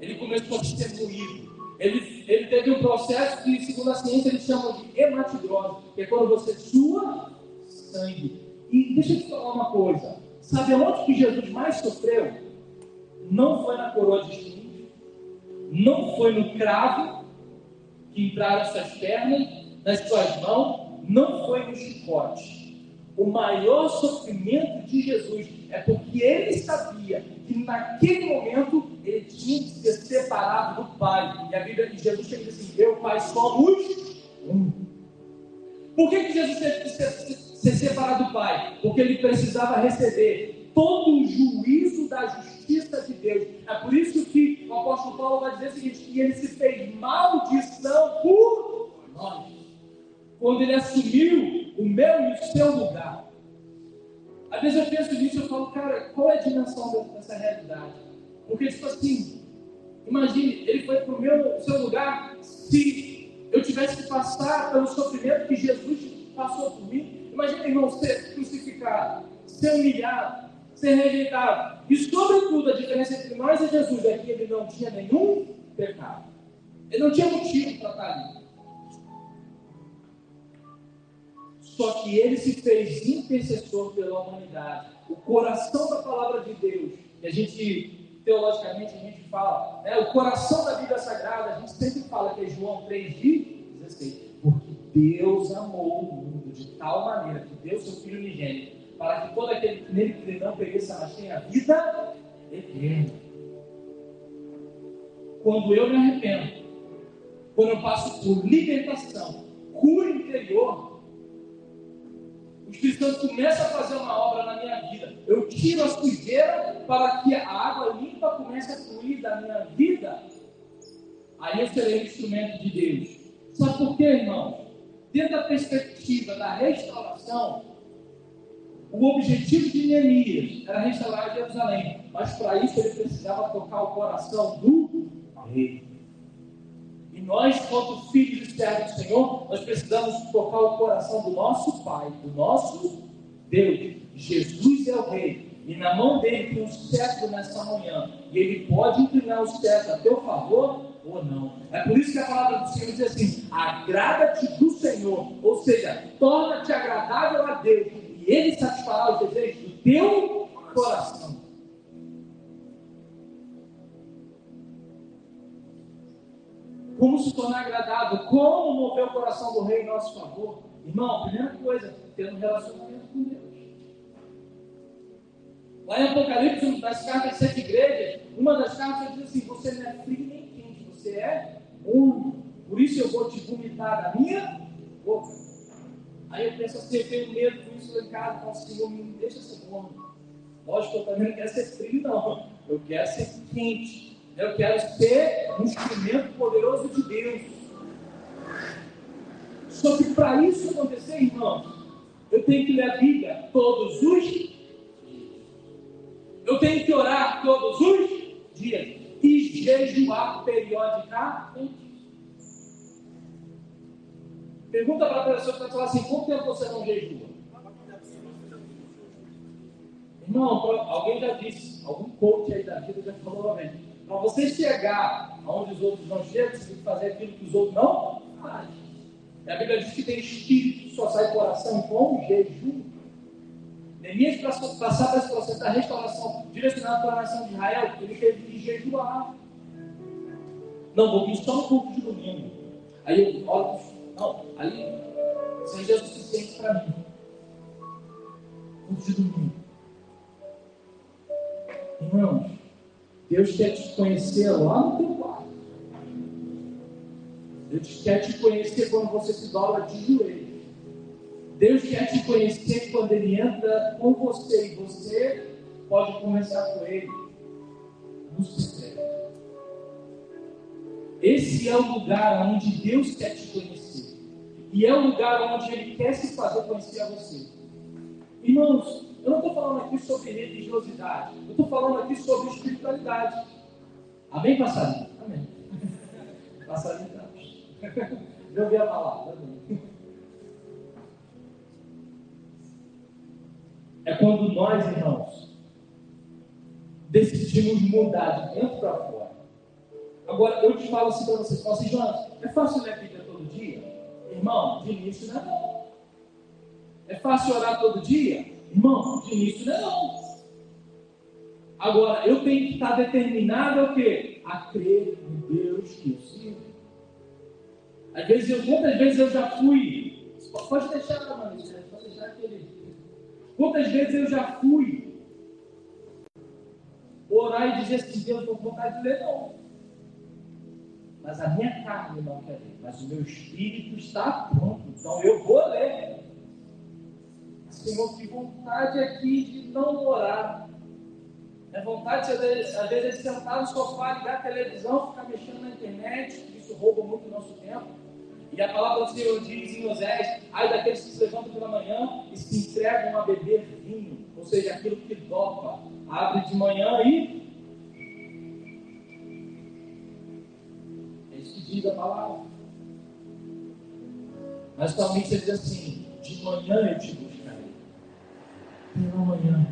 Ele começou a ser moído. Ele, ele teve um processo que, segundo a ciência, eles chamam de hematidrose, que é quando você sua sangue. E deixa eu te falar uma coisa. Sabe aonde que Jesus mais sofreu? Não foi na coroa de espinhos, não foi no cravo que entraram as suas pernas, nas suas mãos, não foi no chicote. O maior sofrimento de Jesus é porque ele sabia que naquele momento ele tinha que ser separado do Pai. E a Bíblia de Jesus chega assim: Eu, Pai, somos um. Por que, que Jesus teve que ser, ser separado do Pai? Porque ele precisava receber todo o juízo da justiça de Deus. É por isso que o apóstolo Paulo vai dizer o seguinte: que ele se fez maldição por nós. Quando ele assumiu o meu e o seu lugar. Às vezes eu penso nisso e falo, cara, qual é a dimensão dessa realidade? Porque, tipo assim, imagine, ele foi para o meu, seu lugar, se eu tivesse que passar pelo sofrimento que Jesus passou por mim, imagine, irmão, ser crucificado, ser humilhado, ser rejeitado. E, sobretudo, a diferença entre nós e Jesus é que ele não tinha nenhum pecado. Ele não tinha motivo para estar ali. Só que ele se fez intercessor pela humanidade. O coração da palavra de Deus, que a gente, teologicamente, a gente fala, né, o coração da Bíblia Sagrada, a gente sempre fala que é João 3, 16. Porque Deus amou o mundo de tal maneira que deu seu Filho unigênito, para que todo aquele que nele crê não pereça, mas tenha vida eterna. Quando eu me arrependo, quando eu passo por libertação, cura interior, Espírito Santo começa a fazer uma obra na minha vida. Eu tiro a sujeira para que a água limpa comece a fluir da minha vida. Aí eu serei um instrumento de Deus. Sabe por quê, irmão? Dentro da perspectiva da restauração, o objetivo de Neemias era restaurar Jerusalém. Mas para isso ele precisava tocar o coração do rei. Nós, quanto filhos e servos do Senhor, nós precisamos tocar o coração do nosso Pai, do nosso Deus. Jesus é o Rei. E na mão dele tem um cetro nessa manhã. E ele pode inclinar o cetro a teu favor ou não. É por isso que a palavra do Senhor diz assim: agrada-te do Senhor. Ou seja, torna-te agradável a Deus. E ele satisfará os desejos do teu coração. Como se tornar agradável? Como mover o coração do rei em nosso favor? Irmão, primeira coisa, tendo um relacionamento com Deus. Lá em Apocalipse, das cartas de sete igrejas, uma das cartas diz assim: Você não é frio nem quente, você é único. Por isso eu vou te vomitar da minha boca. Aí eu penso assim: eu tenho medo com isso em casa, falo, Senhor, me deixa ser bom. Lógico eu também não quero ser frio, não. Eu quero ser quente. Eu quero ser um instrumento poderoso de Deus. Só que para isso acontecer, irmãos, eu tenho que ler a Bíblia todos os dias. Eu tenho que orar todos os dias. E jejuar periodicamente. Pergunta para a pessoa que está falando assim: quanto tempo você não jejua? Irmão, alguém já disse, algum coach aí da vida já falou, amém para você chegar aonde os outros não chegam, você tem que fazer aquilo que os outros não fazem. E a Bíblia diz que tem espírito, só sai coração com jejum. Neemias, para passar por esse processo da restauração direcionado para a nação de Israel, ele teve que jejuar. Não, vou vir só no culto de domingo. Aí eu olho, não, aí isso aí é suficiente para mim. Culto de domingo. Irmãos, Deus quer te conhecer lá no teu quarto. Deus quer te conhecer quando você se dobra de joelhos. Deus quer te conhecer quando Ele entra com você e você pode conversar com Ele no secreto. Esse é o lugar onde Deus quer te conhecer. E é o lugar onde Ele quer se fazer conhecer a você. Irmãos, eu não estou falando aqui sobre religiosidade. Eu estou falando aqui sobre espiritualidade. Amém, passarinho? Amém. Passarinho tá. Já ouvi a palavra. Amém. É quando nós, irmãos, decidimos mudar de dentro para fora. Agora, eu te falo assim para vocês, falo assim, Jonas, é fácil ler a Bíblia todo dia? Irmão, de início não é não. É fácil orar todo dia? Irmão, de início não. Agora, eu tenho que estar determinado a quê? A crer em Deus que eu sirvo. Às vezes, eu, quantas vezes eu já fui. Pode deixar, mano, pode deixar aquele. Quantas vezes eu já fui orar e dizer assim, Deus, estou com vontade de ler, não. Mas a minha carne não quer ler. Mas o meu espírito está pronto. Então eu vou ler. Senhor, que vontade aqui de não orar. É vontade, às vezes, às vezes, sentar no sofá, ligar a televisão, ficar mexendo na internet, isso rouba muito o nosso tempo. E a palavra do Senhor diz em Osés: ai daqueles que se levantam pela manhã e se entregam a beber vinho, ou seja, aquilo que dopa, abre de manhã e. É isso que diz a palavra. Mas somente você diz assim: de manhã eu te. Pela manhã.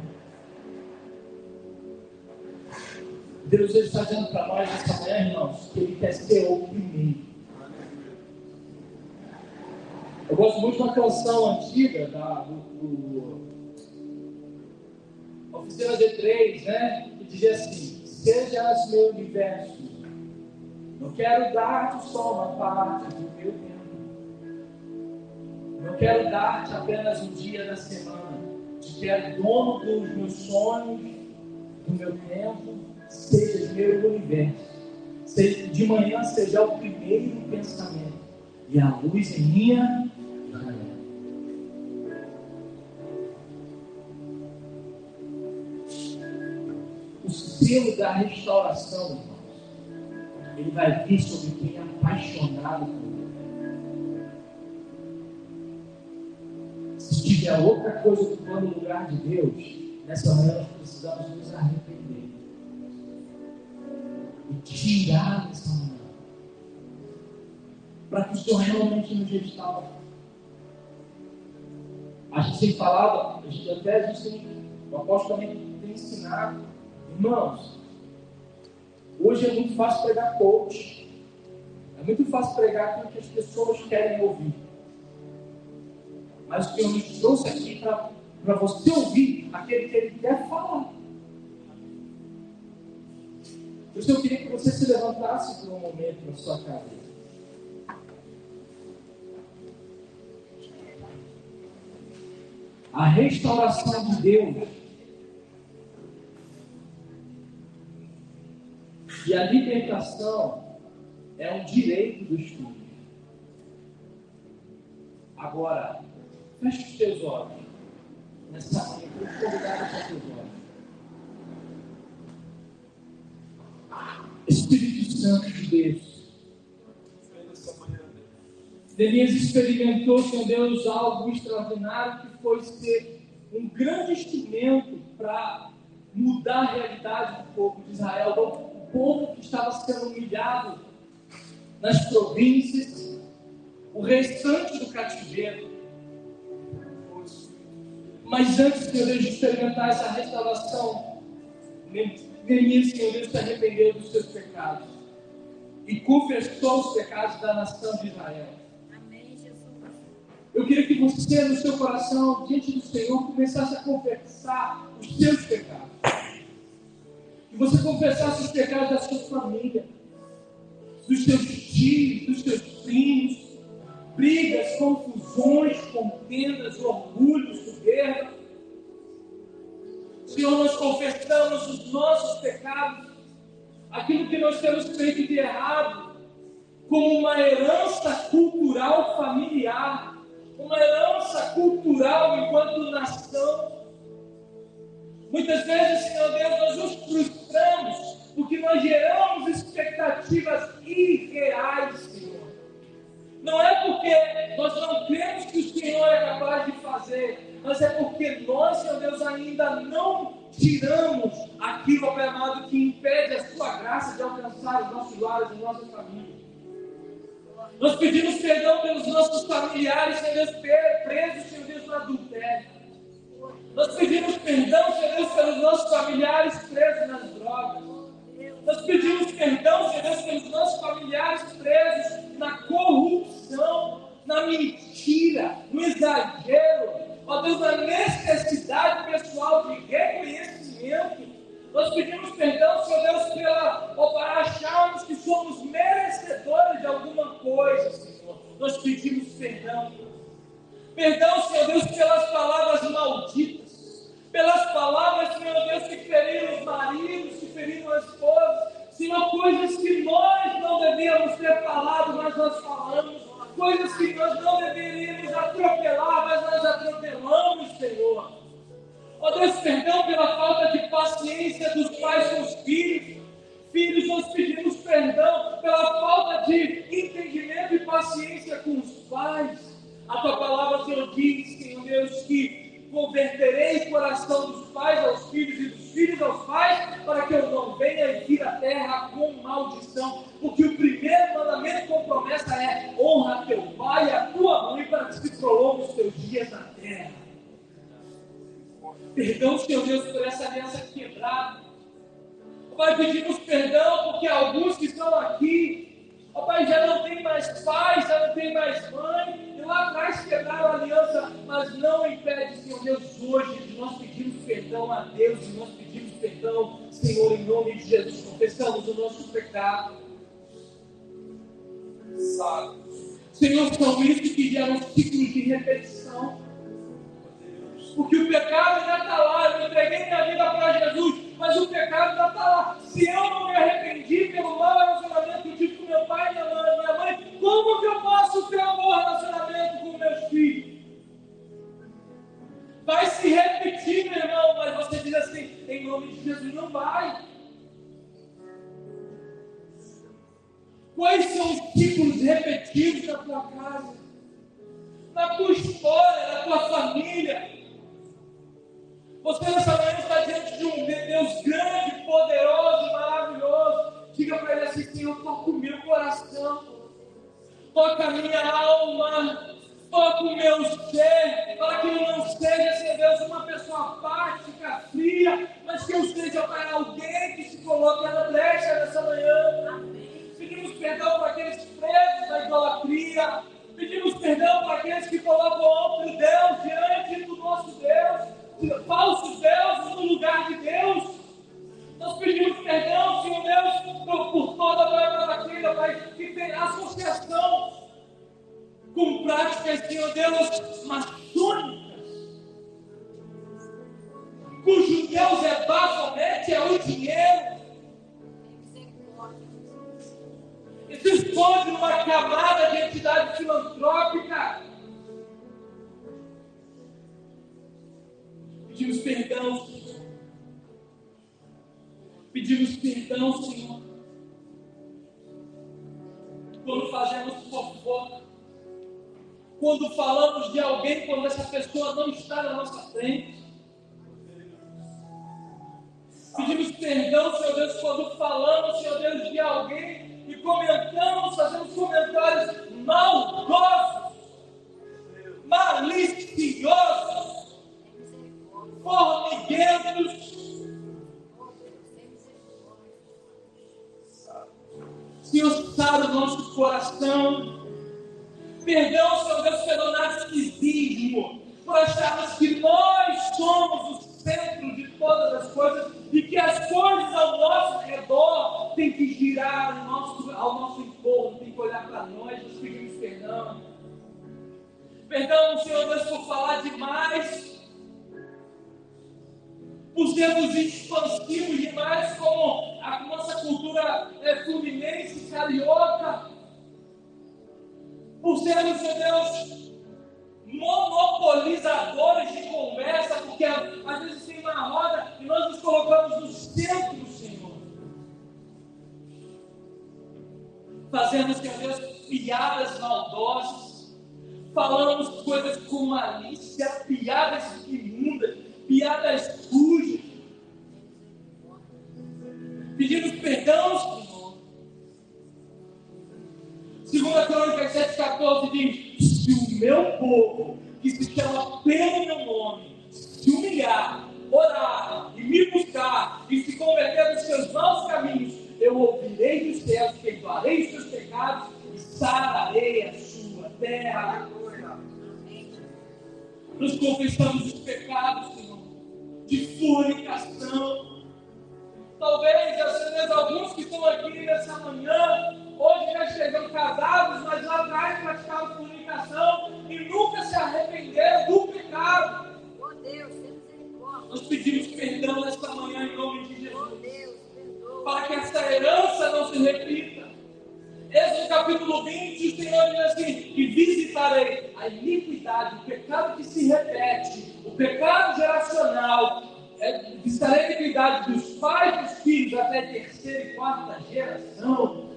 Deus está dizendo para nós essa manhã, irmãos, que Ele quer ser o primeiro. Eu gosto muito de uma canção antiga da, do, do Oficina D3, né? Que dizia assim: Sejas meu universo, não quero dar-te só uma parte do meu tempo, não quero dar-te apenas um dia da semana, te quero dono dos meus sonhos, do meu tempo, sejas meu universo. De manhã seja o primeiro pensamento e a luz em minha o selo da restauração, irmãos, ele vai vir sobre quem é apaixonado por ele. Se tiver outra coisa ocupando o lugar de Deus, nessa manhã nós precisamos nos arrepender. E tirar essa manhã. Para que o Senhor realmente nos restaure. A gente tem falado, a gente, até a gente tem, o apóstolo também tem ensinado, irmãos, hoje é muito fácil pregar coach, é muito fácil pregar aquilo que as pessoas querem ouvir. Mas o Senhor nos trouxe aqui para você ouvir aquele que Ele quer falar. Por isso eu queria que você se levantasse por um momento na sua casa. a restauração de Deus e a libertação é um direito do Espírito. Agora, feche os teus olhos nessa manhã, convidado para os teus olhos. Espírito Santo de Deus. Neemias experimentou, Senhor Deus, algo extraordinário que foi ser um grande instrumento para mudar a realidade do povo de Israel, do povo que estava sendo humilhado nas províncias, o restante do cativeiro. Mas antes, Senhor Deus, de experimentar essa restauração, Neemias, Senhor Deus, se arrependeu dos seus pecados e confessou os pecados da nação de Israel. Eu queria que você, no seu coração, diante do Senhor, começasse a confessar os seus pecados. Que você confessasse os pecados da sua família, dos seus tios, dos seus primos, brigas, confusões, contendas, orgulho, soberba. Senhor, nós confessamos os nossos pecados, aquilo que nós temos feito de errado, como uma herança cultural familiar uma herança cultural enquanto nação. Muitas vezes, Senhor Deus, nós nos frustramos porque nós geramos expectativas irreais, Senhor. Não é porque nós não cremos que o Senhor é capaz de fazer, mas é porque nós, Senhor Deus, ainda não tiramos aquilo, Pai amado, que impede a Sua graça de alcançar os nossos lares e nossas famílias. Nós pedimos perdão pelos nossos familiares, Senhor Deus, presos, Senhor Deus, no adultério. Nós pedimos perdão, Senhor Deus, pelos nossos familiares presos nas drogas. Nós pedimos perdão, Senhor Deus, pelos nossos familiares presos na corrupção, na mentira, no exagero. Ó Deus, na necessidade pessoal de reconhecimento nós pedimos perdão, Senhor Deus, pela, ó, para acharmos que somos merecedores de alguma coisa, Senhor. Nós pedimos perdão. Perdão, Senhor Deus, pelas palavras malditas, pelas palavras, Senhor Deus, que feriram os maridos, que feriram as esposas, Senhor, coisas que nós não devíamos ter falado, mas nós falamos, coisas que nós não deveríamos atropelar, mas nós atropelamos, Senhor. Ó Deus, perdão pela falta de paciência dos pais com os filhos. Filhos, nós pedimos perdão pela falta de entendimento e paciência com os pais. A tua palavra, Senhor, diz, Senhor Deus, que converterei o coração dos pais aos filhos e dos filhos aos pais, para que eu não venha e vir a terra com maldição. Porque o primeiro mandamento com promessa é: honra teu pai e a tua mãe, para que se prolongue os teus dias na terra. Perdão, Senhor Deus, por essa aliança quebrada. Pai, pedimos perdão porque alguns que estão aqui, ó Pai, já não tem mais pai, já não tem mais mãe, e lá atrás quebraram a aliança, mas não impede, Senhor Deus, hoje de nós pedimos perdão a Deus, e nós pedimos perdão, Senhor, em nome de Jesus, confessamos o nosso pecado. Sabe? Senhor, são isso que geram ciclos de repetição porque o pecado ainda está lá. Eu entreguei minha vida para Jesus, mas o pecado ainda está lá. Se eu não me arrependi pelo mau relacionamento que tive com meu pai minha mãe, minha mãe, como que eu posso ter um bom relacionamento com meus filhos? Vai se repetir, meu irmão, mas você diz assim, em nome de Jesus, não vai. Quais são os ciclos repetidos da tua casa? Na tua história, na tua família? Você nessa manhã está diante de um Deus grande, poderoso, maravilhoso. Diga para ele assim: Senhor, toca o meu coração, toca a minha alma, toca o meu ser, para que eu não seja, Senhor Deus, uma pessoa apática, fria, mas que eu seja para alguém que se coloque na brecha nessa manhã. Pedimos perdão para aqueles presos da idolatria. Pedimos perdão para aqueles que colocam com práticas, Senhor Deus, maçônicas, cujo Deus é basicamente é o dinheiro. Se esconde numa camada de entidade filantrópica Pedimos perdão, Senhor. Pedimos perdão, Senhor. Quando fazemos fofoca quando falamos de alguém quando essa pessoa não está na nossa frente. Pedimos perdão, Senhor Deus, quando falamos, Senhor Deus, de alguém e comentamos, fazemos comentários maldosos, maliciosos, formiguentos. Senhor, sabe o nosso coração. Perdão, Senhor Deus, pelo narcisismo, por acharmos que nós somos o centro de todas as coisas e que as coisas ao nosso redor têm que girar ao nosso, ao nosso entorno, têm que olhar para nós, nos pedimos perdão. Perdão, Senhor Deus, por falar demais, por sermos expansivos demais, como a nossa cultura é, fluminense, carioca por sermos, Senhor Deus, monopolizadores de conversa, porque às vezes tem uma roda e nós nos colocamos no centro do Senhor. Fazemos, Senhor Deus, piadas maldosas, falamos coisas com malícia, piadas imundas, piadas sujas. Pedimos perdão, 7,14 diz se o meu povo, que se chama pelo meu nome, se humilhar, orar e me buscar e se converter nos seus maus caminhos, eu ouvirei dos céus, perdoarei os seus pecados e sararei a sua terra. Nos confessamos os pecados, Senhor, de fornicação. Talvez, às alguns que estão aqui nessa manhã, hoje já chegam casados, mas lá atrás praticavam comunicação e nunca se arrependeram do pecado. Oh Deus, Nós pedimos perdão nesta manhã em nome de Jesus. Oh Deus, para que essa herança não se repita. Êxodo capítulo 20, o Senhor diz assim: E visitarei a iniquidade, o pecado que se repete, o pecado geracional, é, visitarei a iniquidade dos pais dos filhos até terceira e quarta geração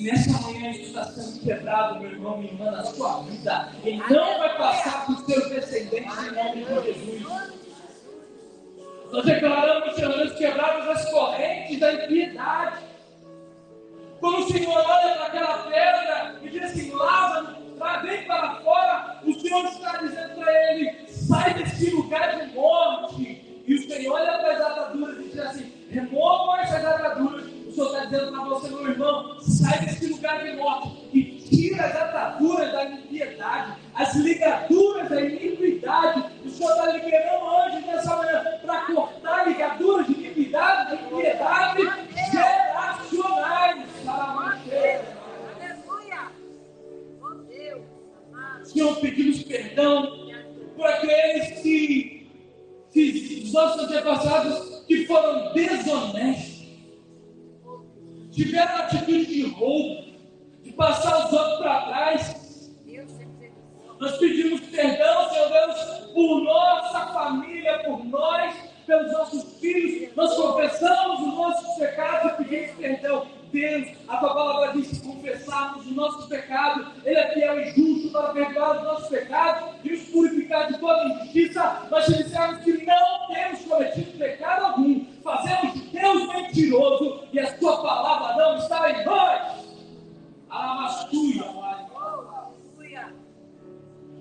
e nessa manhã isso está sendo quebrado, meu irmão, minha irmã, na sua vida. E não vai passar para os seus descendentes em nome de Jesus. Nós declaramos, Senhor Deus, quebradas as correntes da impiedade. Quando o Senhor olha para aquela pedra e diz assim, Lázaro, vem para fora, o Senhor está dizendo para ele, sai desse lugar de morte. E o Senhor olha para as ataduras e diz assim, removam essas ataduras Senhor está dizendo para você, meu irmão, sai desse lugar de morte e tira as ataduras da impiedade, as ligaduras da iniquidade. O Senhor está liberando anjos nessa manhã para cortar ligaduras de iniquidade, de impiedade geracionais. Aleluia! Oh Deus! Senhor, pedimos perdão por aqueles que, que os nossos antepassados que foram desonestos tiveram atitude de roubo, de passar os outros para trás. Nós pedimos perdão, Senhor Deus, por nossa família, por nós, pelos nossos filhos. Nós confessamos os nossos pecados e pedimos perdão. Deus, a tua palavra diz que confessarmos os nossos pecados, Ele é fiel e justo para perdoar os nossos pecados e os purificar de toda injustiça. Nós te dissemos que não temos cometido pecado algum, fazemos de Deus mentiroso e a sua palavra não está em nós. Alamastuia,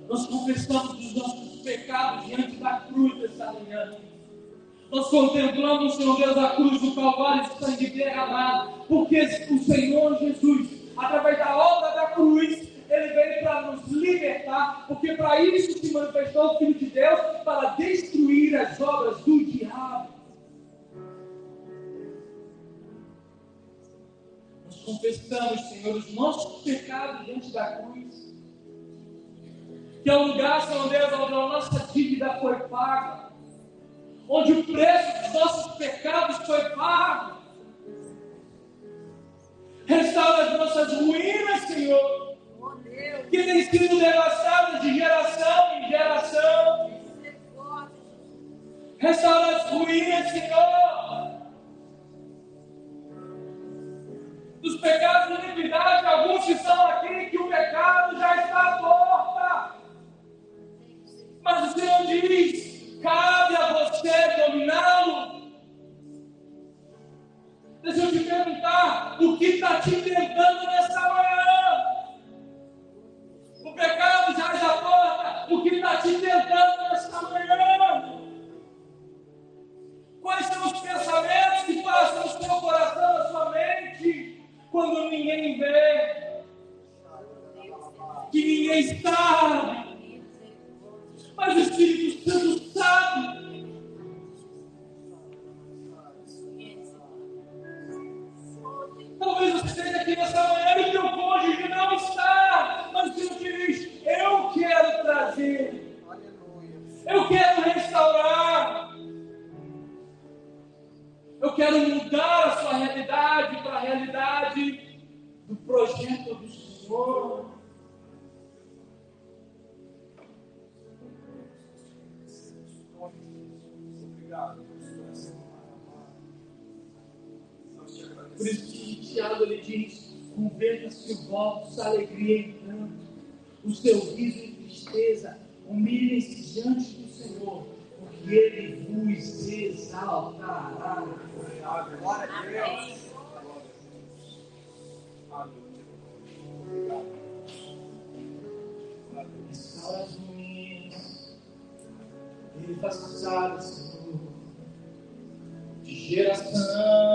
Nós confessamos os nossos pecados diante da cruz dessa manhã. Nós contemplamos, Senhor Deus, a cruz do Calvário de sangue derramado, porque o Senhor Jesus, através da obra da cruz, ele veio para nos libertar, porque para isso se manifestou o Filho de Deus, para destruir as obras do diabo. Nós confessamos, Senhor, os nossos pecados diante da cruz, que é o lugar, Senhor Deus, onde a nossa dívida foi paga onde o preço dos nossos pecados foi pago. Restaura as nossas ruínas, Senhor, que têm sido devastadas de geração em geração. Restaura as ruínas, Senhor. Dos pecados de iniquidade, alguns que estão aqui, que o pecado já está à porta. Mas o Senhor diz: Cabe a você dominá-lo. Deixa eu te perguntar: o que está te tentando nessa manhã? O pecado já da porta. O que está te tentando nessa manhã? Quais são os pensamentos que passam no seu coração, na sua mente, quando ninguém vê? Que ninguém sabe. Mas o Espírito o vosso alegria em canto, o seu riso em tristeza, humilhem-se diante do Senhor, porque Ele vos exaltará. Glória a Deus. Restaura as ruínas, Ele faz Senhor, de geração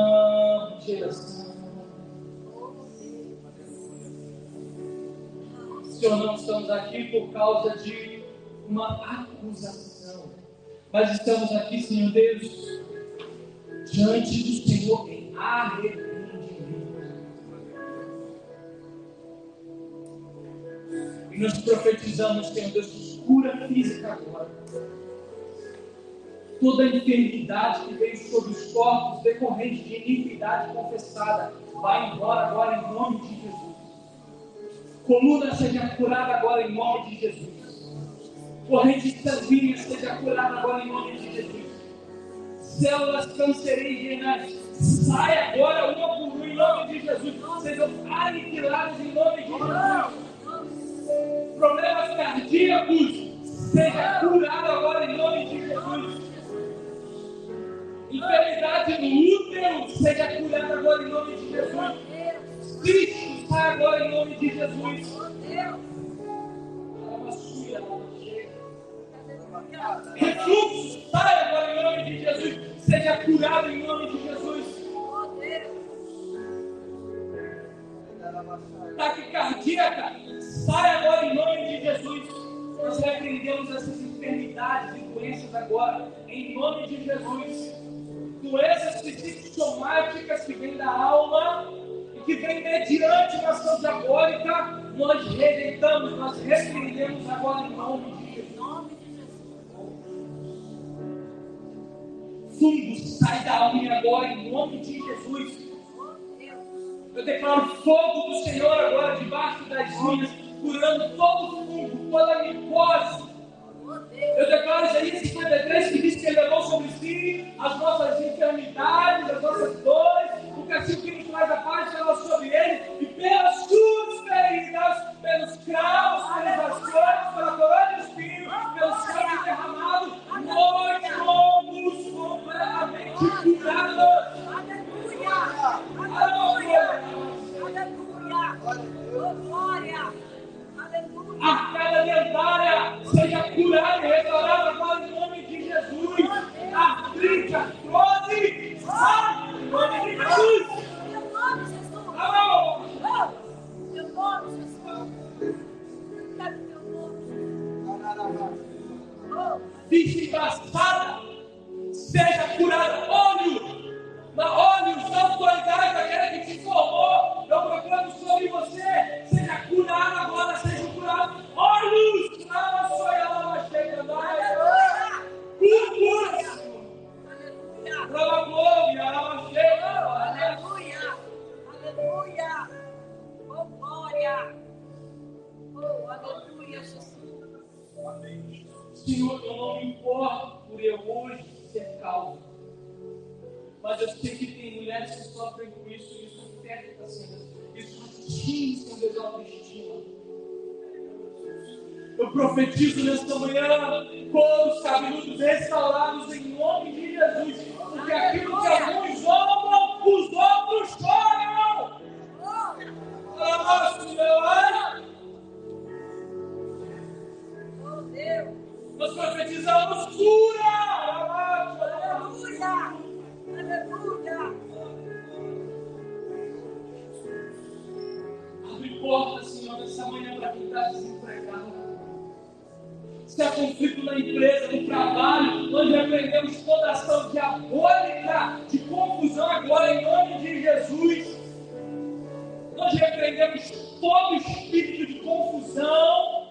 estamos aqui por causa de uma acusação, mas estamos aqui, Senhor Deus, diante do Senhor em arrependimento. E nós profetizamos, Senhor Deus, cura física agora. Toda enfermidade que veio sobre os corpos decorrente de iniquidade confessada, vai embora agora em nome de Jesus. Coluna seja curada agora em nome de Jesus. Corrente sanguínea seja curada agora em nome de Jesus. Células cancerígenas, sai agora uma por uma em nome de Jesus. Sejam aniquiladas em nome de Jesus. Problemas cardíacos, seja curado agora em nome de Jesus. Enfermidade no útero, seja curada agora em nome de Jesus. Agora em nome de Jesus. Refluxo, sai agora em nome de Jesus. Seja curado em nome de Jesus. Taquicardiaca, sai agora em nome de Jesus. Nós repreendemos essas enfermidades e doenças agora, em nome de Jesus. Doenças psicossomáticas que vêm da alma que vêm mediante uma ação diabólica, nós rejeitamos, nós repreendemos agora em nome de Jesus. Fungo, sai da alma agora em nome de Jesus. Eu declaro fogo do Senhor agora debaixo das unhas, curando todo fungo, toda micose. Eu declaro Isaías 53 que diz que ele levou sobre si as nossas enfermidades, as nossas dores, o castigo que nos traz a paz estava sobre ele, e pelas suas feridas, pelos cravos, pelas ações, pela coroa de espinho, pelo sangue derramado, nós fomos completamente curados. Aleluia! Aleluia! Aleluia! Glória! Aleluia! Arcada dentária seja curada e restaurada agora em nome de Jesus. Artrite, artrose, sai em nome de Jesus. Meu nome, Jesus! Amém. Oh, Meu nome, Jesus! Cadê meu nome? Oh, Vista embaçada, seja curada. Olho, na olhos da autoridade daquela que te formou. Eu proclamo sobre você. Seja curado agora, seja curado. Olhos, sou ela, Glória, glória, ela chega. Aleluia! Aleluia! Oh, glória! Oh, aleluia, Jesus! Senhor, eu não me importo por eu hoje ser calmo. Mas eu sei que tem mulheres que sofrem com isso, e isso afeta, Senhor. Isso atinge, Deus, a autoestima. Eu profetizo nesta manhã, coros cabeludos restaurados em nome de Jesus. Porque aquilo que alguns zombam, os outros choram. Meu oh Deus! Nós profetizamos cura. Conflito na empresa, no trabalho, nós repreendemos toda ação diabólica de confusão agora em nome de Jesus. Nós repreendemos todo espírito de confusão,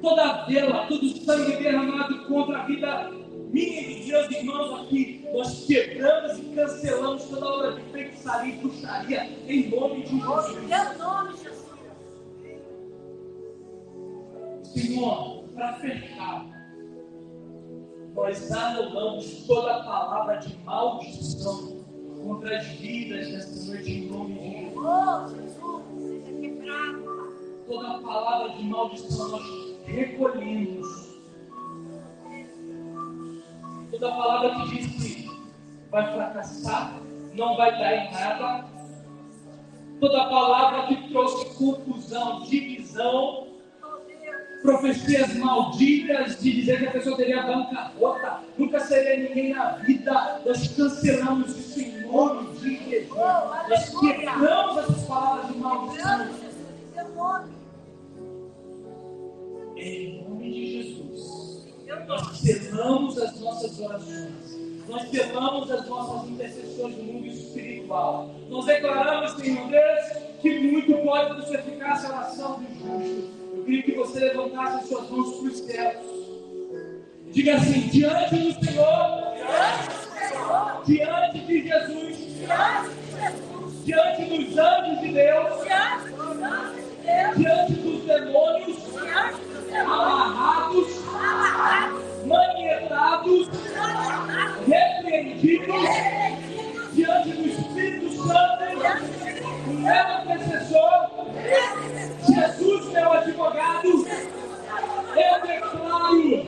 toda vela, todo sangue derramado contra a vida minha e dos meus irmãos aqui. Nós quebramos e cancelamos toda obra de feitiçaria e bruxaria em nome de Jesus! Senhor, para fechar, nós anulamos toda palavra de maldição contra as vidas nessa noite em nome de Jesus. Oh, Jesus, seja quebrado. Toda palavra de maldição nós recolhemos. Toda palavra que diz que vai fracassar, não vai dar em nada. Toda palavra que trouxe confusão, divisão. Profecias malditas de dizer que a pessoa teria bancarrota, nunca seria ninguém na vida. Nós cancelamos isso em nome de Jesus. Nós quebramos essas palavras de maldição. Em nome. De Jesus. Nós selamos as nossas orações. Nós selamos as nossas intercessões no mundo espiritual. Nós declaramos, Senhor Deus, que muito pode eficácia a oração do justo. Eu queria que você levantasse as suas mãos para os céus. Diga assim: diante do Senhor, Diante de Jesus, diante dos anjos de Deus, diante dos demônios. Amarrados, manietados, repreendidos, diante do Espírito Santo, o meu intercessor, Jesus, meu advogado, eu declaro